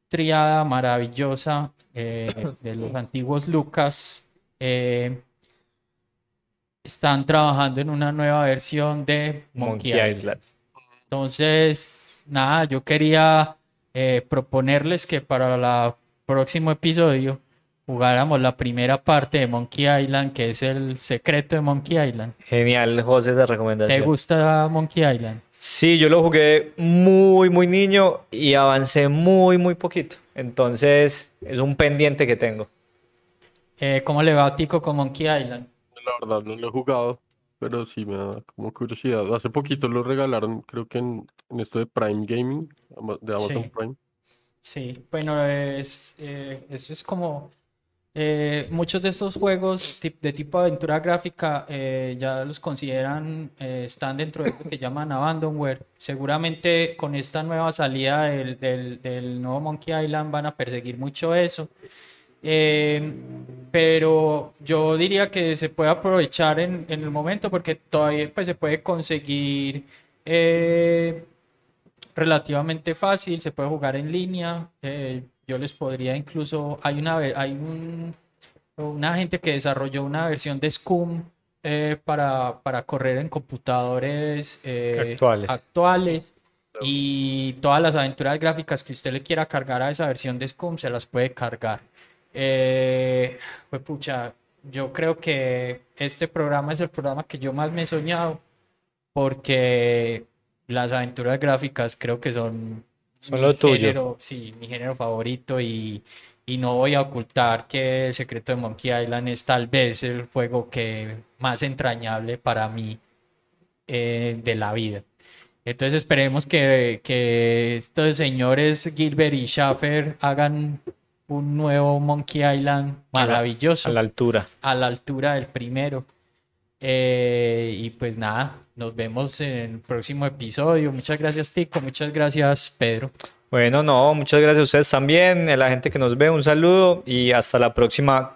triada maravillosa eh, de los antiguos Lucas eh, están trabajando en una nueva versión de Monkey, Monkey Island. Entonces, nada, yo quería proponerles que para el próximo episodio jugáramos la primera parte de Monkey Island, que es el secreto de Monkey Island. Genial, José, esa ¿Te recomendación. gusta Monkey Island? Sí, yo lo jugué muy, muy niño y avancé muy, muy poquito. Entonces, es un pendiente que tengo. Eh, ¿cómo le va a Tico con Monkey Island? La verdad, no lo he jugado, pero sí me da como curiosidad. Hace poquito lo regalaron, creo que en, en esto de Prime Gaming, de Amazon Sí. Prime. Sí, bueno, es, eh, eso es como eh, muchos de estos juegos de tipo aventura gráfica eh, ya los consideran, eh, están dentro de lo que llaman abandonware. Seguramente con esta nueva salida del, del, del nuevo Monkey Island van a perseguir mucho eso. Pero yo diría que se puede aprovechar en, en el momento porque todavía pues, se puede conseguir relativamente fácil, se puede jugar en línea. Yo les podría incluso, hay una, hay un, una gente que desarrolló una versión de Scum eh, para, para correr en computadores eh, Actuales. actuales. Y todas las aventuras gráficas que usted le quiera cargar a esa versión de Scum se las puede cargar. Eh, pues pucha, yo creo que este programa es el programa que yo más me he soñado porque las aventuras gráficas creo que son Son lo tuyo. género, sí, mi género favorito y, y no voy a ocultar que El secreto de Monkey Island es tal vez el juego que más entrañable para mí eh, de la vida. Entonces esperemos que, que estos señores Gilbert y Schaffer hagan un nuevo Monkey Island A la- maravilloso A la altura. a la altura del primero. Eh, y pues nada, nos vemos en el próximo episodio. Muchas gracias, Tico. Muchas gracias, Pedro. Bueno, no, muchas gracias a ustedes también, a la gente que nos ve, un saludo y hasta la próxima